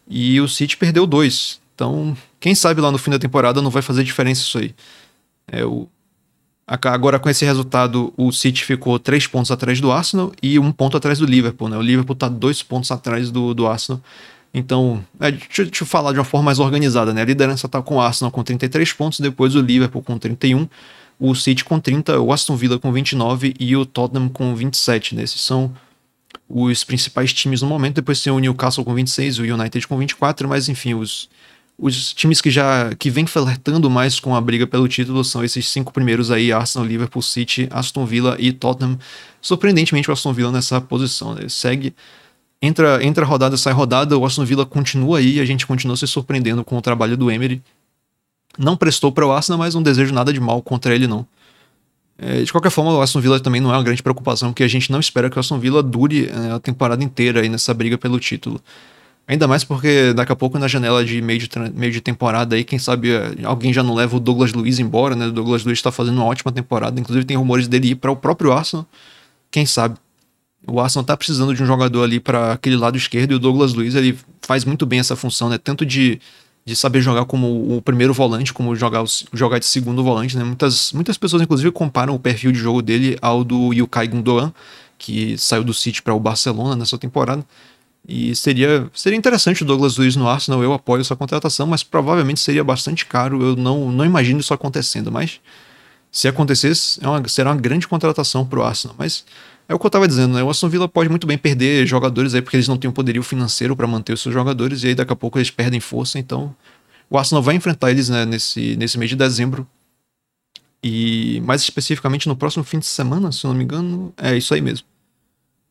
e o City perdeu dois. Então, quem sabe lá no fim da temporada não vai fazer diferença isso aí. É, o, agora, com esse resultado, o City ficou três pontos atrás do Arsenal e um ponto atrás do Liverpool. Né? O Liverpool está dois pontos atrás do, do Arsenal. Então, é, deixa, deixa, eu falar de uma forma mais organizada. Né? A liderança está com o Arsenal com 33 pontos, depois o Liverpool com 31, o City com 30, o Aston Villa com 29 e o Tottenham com 27. Né? Esses são os principais times no momento. Depois tem o Newcastle com 26, o United com 24, mas enfim, os, os times que já que vem flertando mais com a briga pelo título são esses cinco primeiros aí: Arsenal, Liverpool, City, Aston Villa e Tottenham. Surpreendentemente, o Aston Villa nessa posição. Né? Segue. Entra, entra rodada, sai rodada, o Aston Villa continua aí a gente continua se surpreendendo com o trabalho do Emery. Não prestou para o Arsenal, mas não desejo nada de mal contra ele, não. É, de qualquer forma, o Aston Villa também não é uma grande preocupação, porque a gente não espera que o Aston Villa dure é, a temporada inteira aí nessa briga pelo título. Ainda mais porque daqui a pouco na janela de meio de, meio de temporada aí, quem sabe eh, alguém já não leva o Douglas Luiz embora, né? O Douglas Luiz está fazendo uma ótima temporada, inclusive tem rumores dele ir para o próprio Arsenal. Quem sabe? O Arsenal tá precisando de um jogador ali para aquele lado esquerdo e o Douglas Luiz ele faz muito bem essa função, né? Tanto de, de saber jogar como o primeiro volante, como jogar, jogar de segundo volante, né? Muitas, muitas pessoas inclusive comparam o perfil de jogo dele ao do Ilkay Gundogan, que saiu do City para o Barcelona nessa temporada. E seria, seria interessante o Douglas Luiz no Arsenal, eu apoio essa contratação, mas provavelmente seria bastante caro, eu não, não imagino isso acontecendo, mas se acontecesse, é uma, será uma grande contratação para o Arsenal. Mas é o que eu estava dizendo, né? O Aston Villa pode muito bem perder jogadores aí, porque eles não têm o poderio financeiro para manter os seus jogadores, e aí daqui a pouco eles perdem força, então o Arsenal vai enfrentar eles né, nesse, nesse mês de dezembro. E mais especificamente no próximo fim de semana, se eu não me engano, é isso aí mesmo.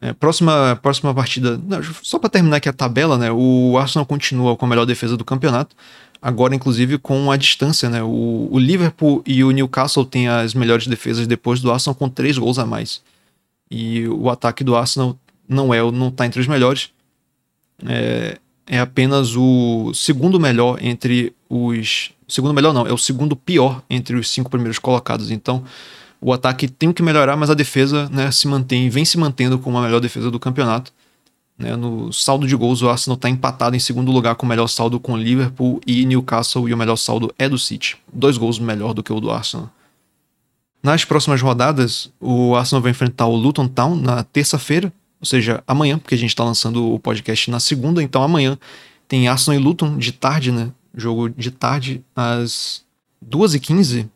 É, próxima, próxima partida. Não, só para terminar aqui a tabela, né? O Arsenal continua com a melhor defesa do campeonato. Agora, inclusive, com a distância, né? O, o Liverpool e o Newcastle têm as melhores defesas depois do Arsenal com três gols a mais. E o ataque do Arsenal não é, não tá entre os melhores. É, é apenas o segundo melhor entre os. Segundo melhor não, é o segundo pior entre os cinco primeiros colocados. Então, o ataque tem que melhorar, mas a defesa né, se mantém, vem se mantendo como a melhor defesa do campeonato. Né, no saldo de gols, o Arsenal está empatado em segundo lugar com o melhor saldo com Liverpool e Newcastle, e o melhor saldo é do City. Dois gols melhor do que o do Arsenal. Nas próximas rodadas, o Arsenal vai enfrentar o Luton Town na terça-feira, ou seja, amanhã, porque a gente está lançando o podcast na segunda, então amanhã tem Arsenal e Luton de tarde, né? Jogo de tarde às 2h15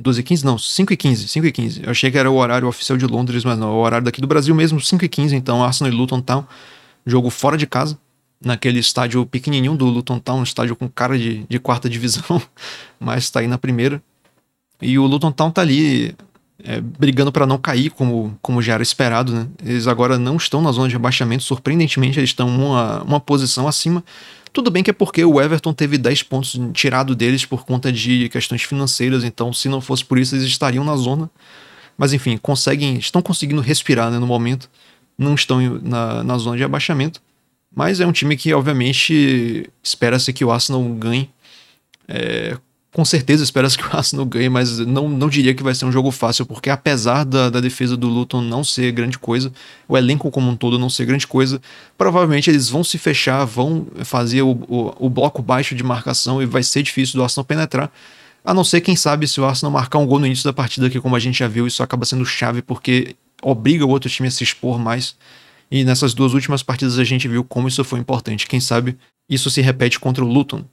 12 e 15? Não, 5 e 15, 5 e 15. Eu achei que era o horário oficial de Londres, mas não, é o horário daqui do Brasil mesmo, 5 e 15, então Arsenal e Luton Town, jogo fora de casa, naquele estádio pequenininho do Luton Town, um estádio com cara de, de quarta divisão, mas tá aí na primeira. E o Luton Town tá ali é, brigando para não cair, como, como já era esperado, né? Eles agora não estão na zona de rebaixamento, surpreendentemente eles estão uma, uma posição acima, tudo bem que é porque o Everton teve 10 pontos tirado deles por conta de questões financeiras, então se não fosse por isso eles estariam na zona. Mas enfim, conseguem, estão conseguindo respirar né, no momento, não estão na, na zona de abaixamento. Mas é um time que, obviamente, espera-se que o Arsenal ganhe é, com certeza espera-se que o Arsenal ganhe, mas não, não diria que vai ser um jogo fácil, porque apesar da, da defesa do Luton não ser grande coisa, o elenco como um todo não ser grande coisa, provavelmente eles vão se fechar, vão fazer o, o, o bloco baixo de marcação e vai ser difícil do Arsenal penetrar. A não ser, quem sabe, se o Arsenal marcar um gol no início da partida, que como a gente já viu, isso acaba sendo chave, porque obriga o outro time a se expor mais. E nessas duas últimas partidas a gente viu como isso foi importante. Quem sabe isso se repete contra o Luton.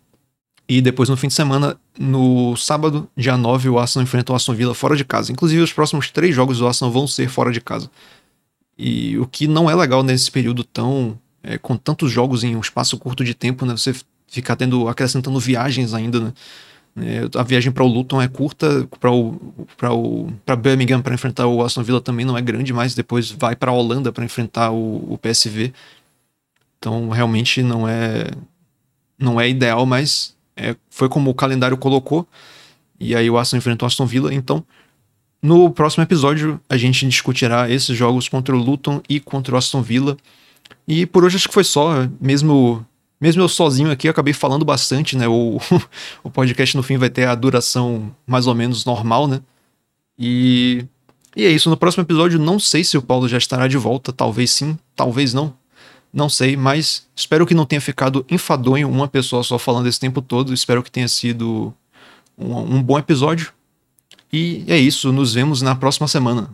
E depois no fim de semana, no sábado, dia 9, o Arsenal enfrenta o Aston Villa fora de casa. Inclusive, os próximos três jogos do Arsenal vão ser fora de casa. E o que não é legal nesse período tão. É, com tantos jogos em um espaço curto de tempo, né? Você ficar tendo. acrescentando viagens ainda, né? É, a viagem para o Luton é curta, para o para o para Birmingham para enfrentar o Aston Villa também não é grande, mas depois vai para a Holanda para enfrentar o, o PSV. Então realmente não é não é ideal, mas é, foi como o calendário colocou. E aí o Arsenal enfrentou o Aston Villa. Então, no próximo episódio, a gente discutirá esses jogos contra o Luton e contra o Aston Villa. E por hoje acho que foi só. Mesmo Mesmo eu sozinho aqui, acabei falando bastante, né? O, o podcast no fim vai ter a duração mais ou menos normal, né? E, e é isso. No próximo episódio, não sei se o Paulo já estará de volta. Talvez sim, talvez não. Não sei, mas espero que não tenha ficado enfadonho uma pessoa só falando esse tempo todo. Espero que tenha sido um, um bom episódio. E é isso. Nos vemos na próxima semana.